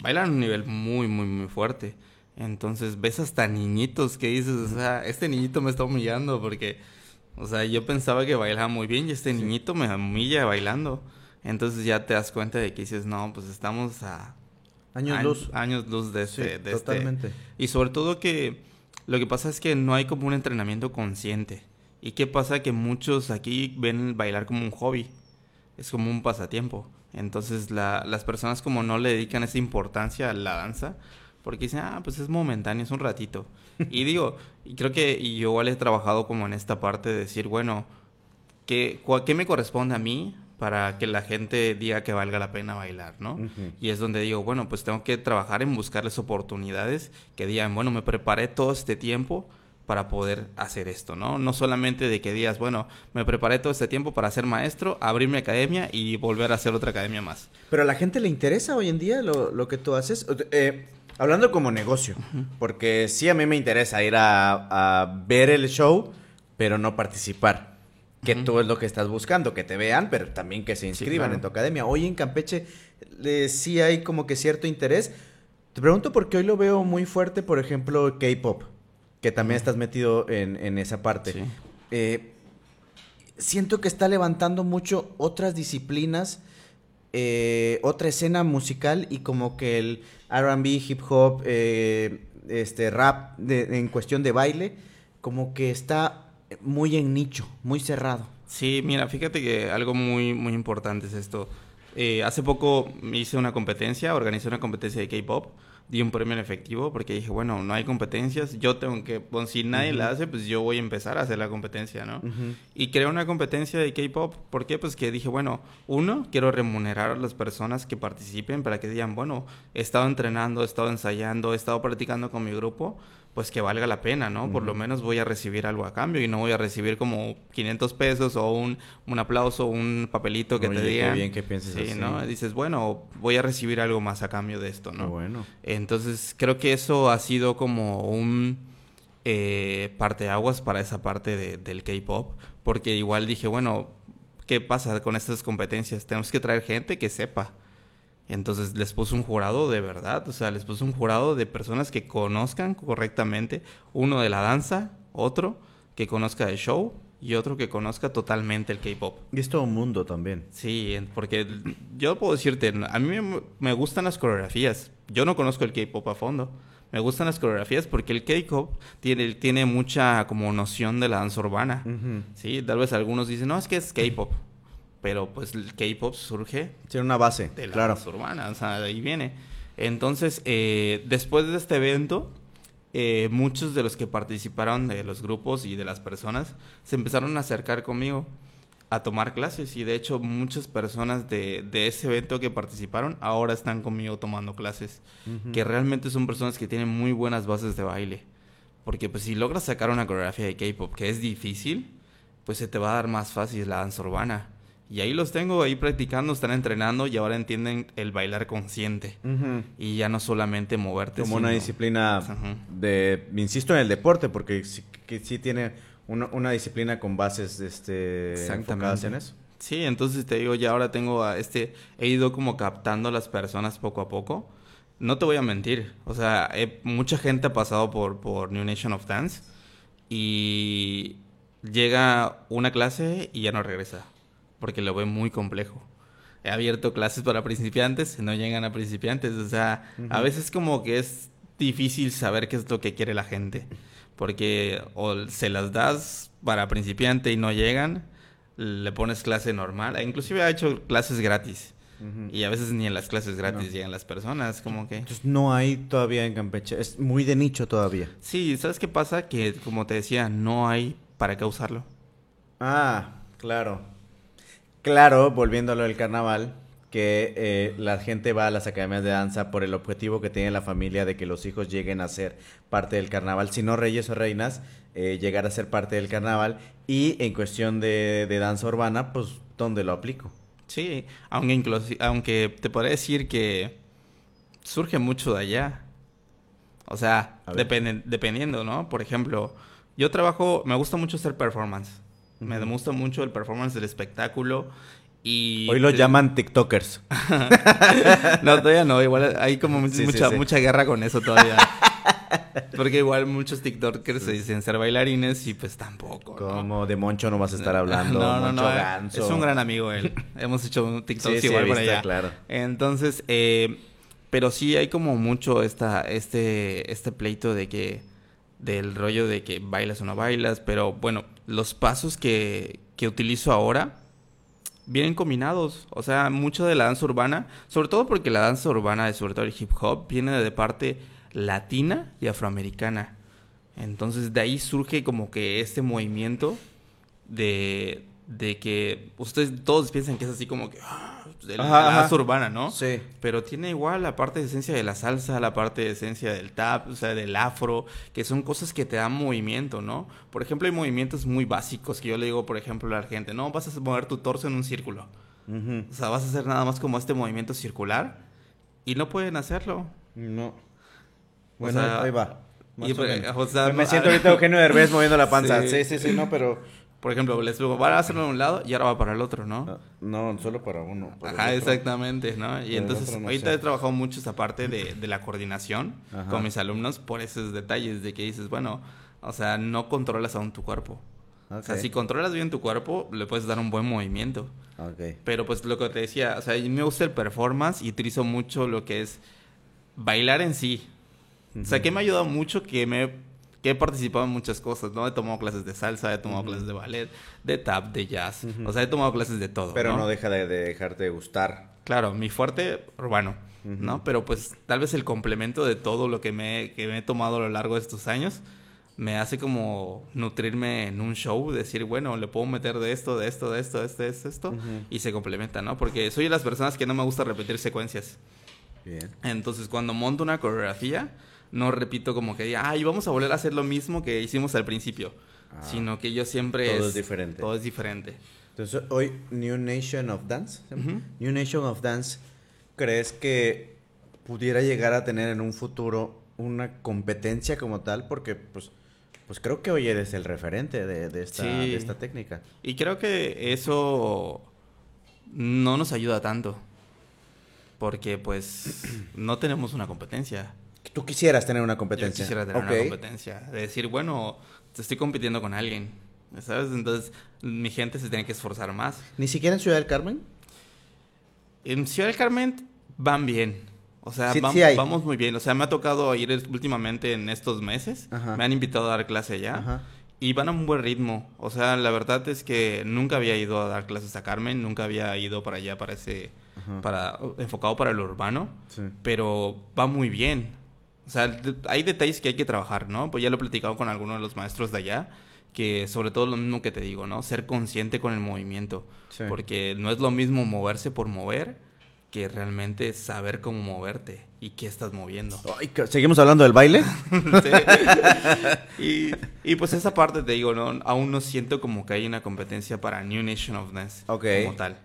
bailan a un nivel muy, muy, muy fuerte. Entonces ves hasta niñitos que dices, o sea, este niñito me está humillando porque, o sea, yo pensaba que bailaba muy bien y este niñito me humilla bailando. Entonces ya te das cuenta de que dices, no, pues estamos a Años añ- luz. años luz de Sí, este, de este- totalmente. Y sobre todo que lo que pasa es que no hay como un entrenamiento consciente. ¿Y qué pasa? Que muchos aquí ven bailar como un hobby. Es como un pasatiempo. Entonces la- las personas como no le dedican esa importancia a la danza. Porque dicen, ah, pues es momentáneo, es un ratito. Y digo, y creo que yo igual he trabajado como en esta parte de decir, bueno, ¿qué, ¿qué me corresponde a mí para que la gente diga que valga la pena bailar, ¿no? Ujú. Y es donde digo, bueno, pues tengo que trabajar en buscarles oportunidades que digan, bueno, me preparé todo este tiempo para poder hacer esto, ¿no? No solamente de que digas, bueno, me preparé todo este tiempo para ser maestro, abrir mi academia y volver a hacer otra academia más. Pero a la gente le interesa hoy en día lo, lo que tú haces. Eh, hablando como negocio, porque sí a mí me interesa ir a, a ver el show, pero no participar. Que tú es lo que estás buscando, que te vean, pero también que se inscriban claro. en tu academia. Hoy en Campeche eh, sí hay como que cierto interés. Te pregunto porque hoy lo veo muy fuerte, por ejemplo, K-pop, que también estás metido en, en esa parte. Sí. Eh, siento que está levantando mucho otras disciplinas, eh, otra escena musical y como que el RB, hip hop, eh, este rap de- en cuestión de baile, como que está muy en nicho, muy cerrado. Sí, mira, fíjate que algo muy, muy importante es esto. Eh, hace poco hice una competencia, organizé una competencia de K-pop, di un premio en efectivo porque dije, bueno, no hay competencias, yo tengo que, bueno, si nadie la hace, pues yo voy a empezar a hacer la competencia, ¿no? Y creé una competencia de K-pop, ¿por qué? Pues que dije, bueno, uno, quiero remunerar a las personas que participen para que digan, bueno, he estado entrenando, he estado ensayando, he estado practicando con mi grupo, pues que valga la pena, ¿no? Por lo menos voy a recibir algo a cambio y no voy a recibir como 500 pesos o un, un aplauso, un papelito que te digan. Qué bien que pienses sí, ¿no? Dices, bueno, voy a recibir algo más a cambio de esto, ¿no? bueno. Entonces, creo que eso ha sido como un eh, parteaguas para esa parte de, del K-pop, porque igual dije, bueno, ¿qué pasa con estas competencias? Tenemos que traer gente que sepa. Entonces les puse un jurado de verdad, o sea, les puse un jurado de personas que conozcan correctamente, uno de la danza, otro que conozca el show y otro que conozca totalmente el K-pop. Y es todo un mundo también. Sí, porque yo puedo decirte, a mí me gustan las coreografías, yo no conozco el K-pop a fondo. Me gustan las coreografías porque el K-pop tiene, tiene mucha como noción de la danza urbana. Sí, tal vez algunos dicen, no, es que es K-pop pero pues el K-pop surge. Tiene una base, de la claro. urbana, o sea, de ahí viene. Entonces, eh, después de este evento, eh, muchos de los que participaron de los grupos y de las personas se empezaron a acercar conmigo a tomar clases y de hecho muchas personas de, de ese evento que participaron ahora están conmigo tomando clases, que realmente son personas que tienen muy buenas bases de baile. Porque pues si logras sacar una coreografía de K-pop que es difícil, pues se te va a dar más fácil la danza urbana. Y ahí los tengo ahí practicando, están entrenando y ahora entienden el bailar consciente. Y ya no solamente moverte. Como una disciplina de, insisto en el deporte, porque sí, que sí tiene una, una disciplina con bases este, enfocadas en eso. Sí, entonces te digo, ya ahora tengo a este, he ido como captando a las personas poco a poco. No te voy a mentir, o sea, mucha gente ha pasado por, por New Nation of Dance y llega una clase y ya no regresa porque lo ve muy complejo. He abierto clases para principiantes, no llegan a principiantes, o sea, a veces como que es difícil saber qué es lo que quiere la gente, porque o se las das para principiante y no llegan, le pones clase normal, inclusive ha hecho clases gratis. Y a veces ni en las clases gratis llegan las personas, como que... Entonces no hay todavía en Campeche, es muy de nicho todavía. Sí, ¿sabes qué pasa? Que como te decía, no hay para qué usarlo. Ah, claro. Claro, volviéndolo al carnaval, que eh, la gente va a las academias de danza por el objetivo que tiene la familia de que los hijos lleguen a ser parte del carnaval, si no reyes o reinas, eh, llegar a ser parte del carnaval. Y en cuestión de, danza urbana, pues, ¿dónde lo aplico? Sí, aunque, aunque te podría decir que surge mucho de allá. O sea, dependiendo, ¿no? Por ejemplo, yo trabajo, me gusta mucho hacer performance. Me gusta mucho el performance del espectáculo. Y Hoy lo llaman TikTokers. no, todavía no. Igual hay como mucha, mucha guerra con eso todavía. Porque igual muchos TikTokers se dicen ser bailarines y pues tampoco. Como de Moncho no vas a estar hablando. No, no, no. Es un gran amigo él. Hemos hecho un TikTok igual por allá. claro. Entonces, eh, pero sí hay como mucho esta, este, este pleito de que del rollo de que bailas o no bailas, pero bueno, los pasos que, que utilizo ahora vienen combinados. O sea, mucho de la danza urbana, sobre todo porque la danza urbana, sobre todo el hip hop, viene de parte latina y afroamericana. Entonces de ahí surge como que este movimiento de, de que ustedes todos piensan que es así como que ah, la danza urbana, ¿no? Sí. Pero tiene igual la parte de esencia de la salsa, la parte de esencia del tap, o sea, del afro, que son cosas que te dan movimiento, ¿no? Por ejemplo, hay movimientos muy básicos que yo le digo, por ejemplo, a la gente, no, vas a mover tu torso en un círculo. O sea, vas a hacer nada más como este movimiento circular y no pueden hacerlo. No. Bueno, ahí va. Pues, o sea, me siento ahorita Eugenio Derbez moviendo la panza. Sí, sí, sí, no, pero por ejemplo, les digo, van a hacerlo de un lado y ahora va para el otro, ¿no? Ah, no, solo para uno. Ajá, exactamente, ¿no? Y entonces, ahorita he trabajado mucho esa parte de, de la coordinación con mis alumnos por esos detalles de que dices, bueno, o sea, no controlas aún tu cuerpo. O sea, si controlas bien tu cuerpo, le puedes dar un buen movimiento. Okay. Pero pues lo que te decía, o sea, a mí me gusta el performance y utilizo mucho lo que es bailar en sí. O sea, que me ha ayudado mucho que me que he participado en muchas cosas, ¿no? He tomado clases de salsa, he tomado clases de ballet, de tap, de jazz. O sea, he tomado clases de todo. Pero no, deja de, dejarte gustar. Claro, mi fuerte, urbano, ¿no? Pero pues tal vez el complemento de todo lo que me, que me he tomado a lo largo de estos años me hace como nutrirme en un show, decir, bueno, le puedo meter de esto, de esto, de esto, de esto, de esto, esto y se complementa, ¿no? Porque soy de las personas que no me gusta repetir secuencias. Bien. Entonces, cuando monto una coreografía, no repito como que, ay, vamos a volver a hacer lo mismo que hicimos al principio, ah. sino que yo siempre... Todo es, diferente. Todo es diferente. Entonces, hoy, New Nation of Dance, New Nation of Dance, ¿crees que pudiera llegar a tener en un futuro una competencia como tal? Porque, pues pues creo que hoy eres el referente de, esta, técnica. Y creo que eso no nos ayuda tanto. Porque pues no tenemos una competencia. Tú quisieras tener una competencia. Yo quisiera tener una competencia. De decir, bueno, estoy compitiendo con alguien. ¿Sabes? Entonces mi gente se tiene que esforzar más. ¿Ni siquiera en Ciudad del Carmen? En Ciudad del Carmen van bien. O sea, vamos, muy bien. O sea, me ha tocado ir últimamente en estos meses. Me han invitado a dar clase allá. Y van a un buen ritmo. O sea, la verdad es que nunca había ido a dar clases a Carmen. Nunca había ido para allá, para ese... Para, enfocado para el urbano. Pero va muy bien. O sea, hay detalles que hay que trabajar, ¿no? Pues ya lo he platicado con algunos de los maestros de allá que sobre todo lo mismo que te digo, ¿no? Ser consciente con el movimiento. Porque no es lo mismo moverse por mover que realmente saber cómo moverte y qué estás moviendo. ¿Seguimos hablando del baile? y, y, pues esa parte te digo, ¿no? aún no siento como que hay una competencia para New Nation of Dance como tal.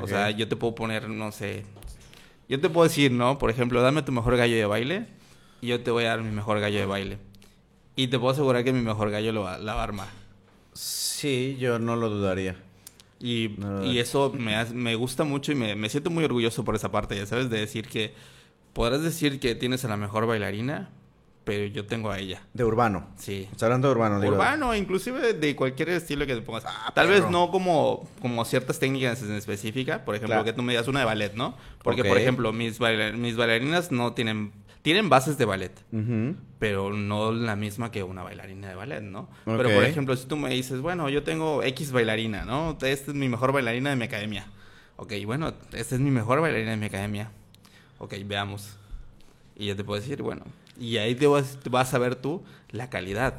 O sea, yo te puedo poner, no sé, yo te puedo decir, ¿no? Por ejemplo, dame tu mejor gallo de baile y yo te voy a dar mi mejor gallo de baile. Y te puedo asegurar que mi mejor gallo lo va, la va a armar. Sí, yo no lo dudaría. Y, y eso me, me gusta mucho y me, me, siento muy orgulloso por esa parte, ya sabes, de decir que podrás decir que tienes a la mejor bailarina, pero yo tengo a ella. De urbano. Sí. Está hablando de urbano, digo. Urbano, inclusive de cualquier estilo que te pongas. Ah, Tal vez no como, como ciertas técnicas en específica, por ejemplo, que tú me digas una de ballet, ¿no? Porque, por ejemplo, mis, mis bailarinas no tienen tienen bases de ballet, pero no la misma que una bailarina de ballet, ¿no? Pero, por ejemplo, si tú me dices, bueno, yo tengo X bailarina, ¿no? Esta es mi mejor bailarina de mi academia. Ok, bueno, esta es mi mejor bailarina de mi academia. Ok, veamos. Y yo te puedo decir, bueno, y ahí te vas, vas a ver tú la calidad.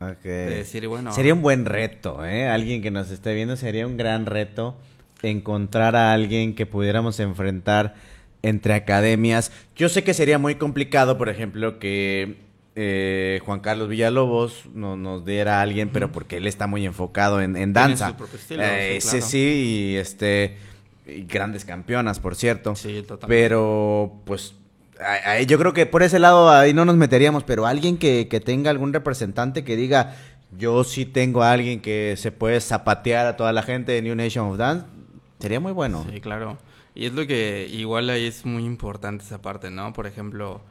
Ok. De decir, bueno. Sería un buen reto, ¿eh? Alguien que nos esté viendo, sería un gran reto encontrar a alguien que pudiéramos enfrentar entre academias. Yo sé que sería muy complicado, por ejemplo, que eh, Juan Carlos Villalobos no, nos diera a alguien, pero porque él está muy enfocado en, danza. Eh, sí, sí, y este y grandes campeonas, por cierto. Sí, totalmente. Pero, pues, yo creo que por ese lado ahí no nos meteríamos, pero alguien que, que tenga algún representante que diga, yo sí tengo a alguien que se puede zapatear a toda la gente de New Nation of Dance, sería muy bueno. Sí, claro. Y es lo que igual ahí es muy importante esa parte, ¿no? Por ejemplo,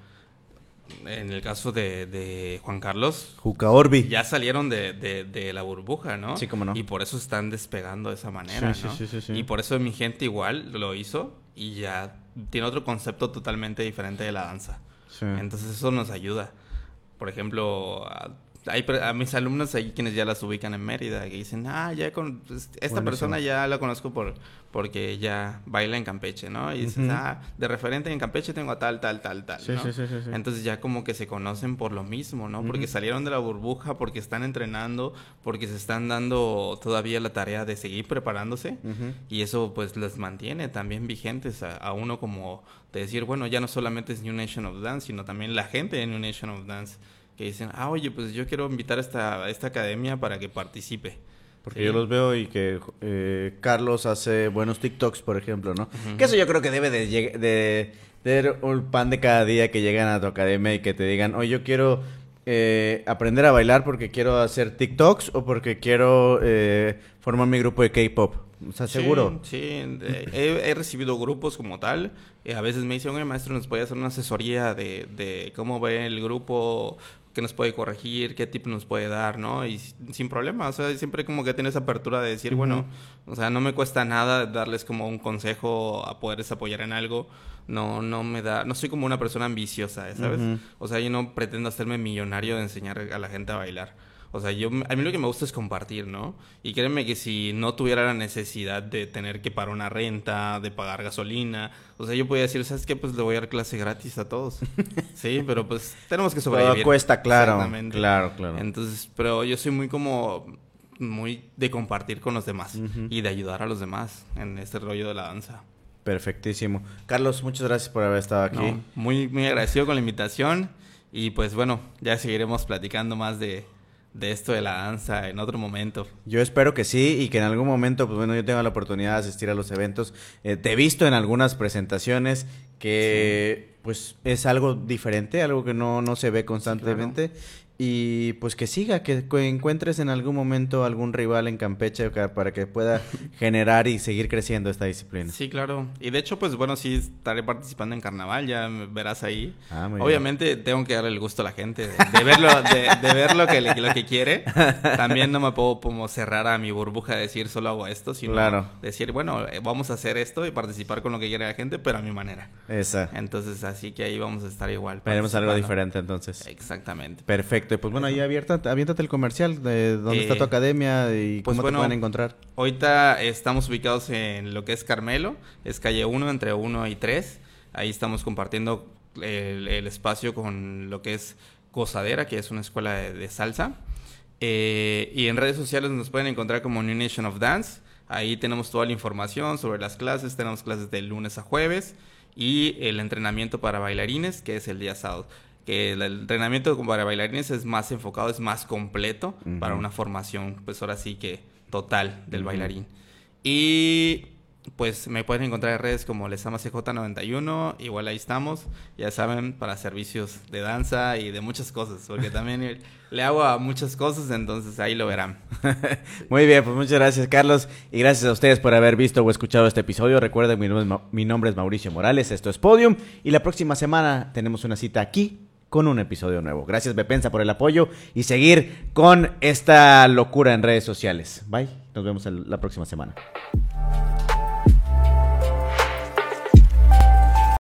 en el caso de, Juan Carlos. Juca Orbi. Ya salieron de, de, la burbuja, ¿no? Sí, cómo no. Y por eso están despegando de esa manera, sí, ¿no? Sí, sí, sí, Y por eso mi gente igual lo hizo y ya tiene otro concepto totalmente diferente de la danza. Entonces eso nos ayuda. Por ejemplo, hay a mis alumnos ahí quienes ya las ubican en Mérida, que dicen, ah, ya con pues, esta persona ya la conozco por porque ya baila en Campeche, ¿no? Y dices, ah, de referente en Campeche tengo a tal, tal, tal, tal, ¿no? Entonces ya como que se conocen por lo mismo, ¿no? Porque salieron de la burbuja, porque están entrenando, porque se están dando todavía la tarea de seguir preparándose y eso pues les mantiene también vigentes a, a uno como de decir, bueno, ya no solamente es New Nation of Dance, sino también la gente de New Nation of Dance que dicen, ah, oye, pues yo quiero invitar a esta, esta academia para que participe. Porque yo los veo y que eh, Carlos hace buenos TikToks, por ejemplo, ¿no? Que eso yo creo que debe de, de, un pan de cada día que llegan a tu academia y que te digan, oye, yo quiero eh, aprender a bailar porque quiero hacer TikToks o porque quiero eh, formar mi grupo de K-pop. O sea, seguro. Sí, he, recibido grupos como tal. a veces me dicen, oye, maestro, ¿nos puede hacer una asesoría de, de cómo ve el grupo qué nos puede corregir, qué tip nos puede dar, ¿no? Y sin problema, o sea, siempre como que tienes apertura de decir, bueno, o sea, no me cuesta nada darles como un consejo, a poderles apoyar en algo, no, no me da, no soy como una persona ambiciosa, ¿sabes? O sea, yo no pretendo hacerme millonario de enseñar a la gente a bailar. O sea, yo, a mí lo que me gusta es compartir, ¿no? Y créeme que si no tuviera la necesidad de tener que pagar una renta, de pagar gasolina, o sea, yo podría decir, ¿sabes qué? Pues le voy a dar clase gratis a todos. sí, pero pues tenemos que sobrevivir. Todo cuesta, claro. Claro, claro. Entonces, pero yo soy muy como, muy de compartir con los demás y de ayudar a los demás en este rollo de la danza. Perfectísimo. Carlos, muchas gracias por haber estado aquí. muy, muy agradecido con la invitación y pues bueno, ya seguiremos platicando más de, de esto de la danza en otro momento. Yo espero que sí y que en algún momento, pues bueno, yo tenga la oportunidad de asistir a los eventos. Eh, te he visto en algunas presentaciones que pues es algo diferente, algo que no, no se ve constantemente y pues que siga, que encuentres en algún momento algún rival en Campeche para que pueda generar y seguir creciendo esta disciplina. Sí, claro. Y de hecho, pues bueno, sí estaré participando en carnaval, ya verás ahí. Ah, Obviamente tengo que darle el gusto a la gente de, verlo, de, ver lo que, lo que quiere. También no me puedo como cerrar a mi burbuja de decir solo hago esto, sino decir, bueno, eh, vamos a hacer esto y participar con lo que quiere la gente, pero a mi manera. Esa. Entonces, así que ahí vamos a estar igual. Veremos algo diferente entonces. Exactamente. Perfecto. Pues bueno, ahí abierta, aviéntate el comercial de dónde está tu eh, academia y pues cómo te pueden encontrar. Ahorita estamos ubicados en lo que es Carmelo, es calle 1, entre 1 y 3. Ahí estamos compartiendo el, espacio con lo que es Gozadera, que es una escuela de, salsa. Eh, y en redes sociales nos pueden encontrar como New Nation of Dance. Ahí tenemos toda la información sobre las clases. Tenemos clases de lunes a jueves y el entrenamiento para bailarines, que es el día sábado que el entrenamiento para bailarines es más enfocado, es más completo para una formación, pues ahora sí que total del bailarín. Y pues me pueden encontrar en redes como Lesama CJ91, igual ahí estamos, ya saben, para servicios de danza y de muchas cosas, porque también le hago a muchas cosas, entonces ahí lo verán. Muy bien, pues muchas gracias Carlos y gracias a ustedes por haber visto o escuchado este episodio. Recuerden, mi nombre, es, mi nombre es Mauricio Morales, esto es Podium y la próxima semana tenemos una cita aquí con un episodio nuevo. Gracias Bepensa por el apoyo y seguir con esta locura en redes sociales. Bye, nos vemos la próxima semana.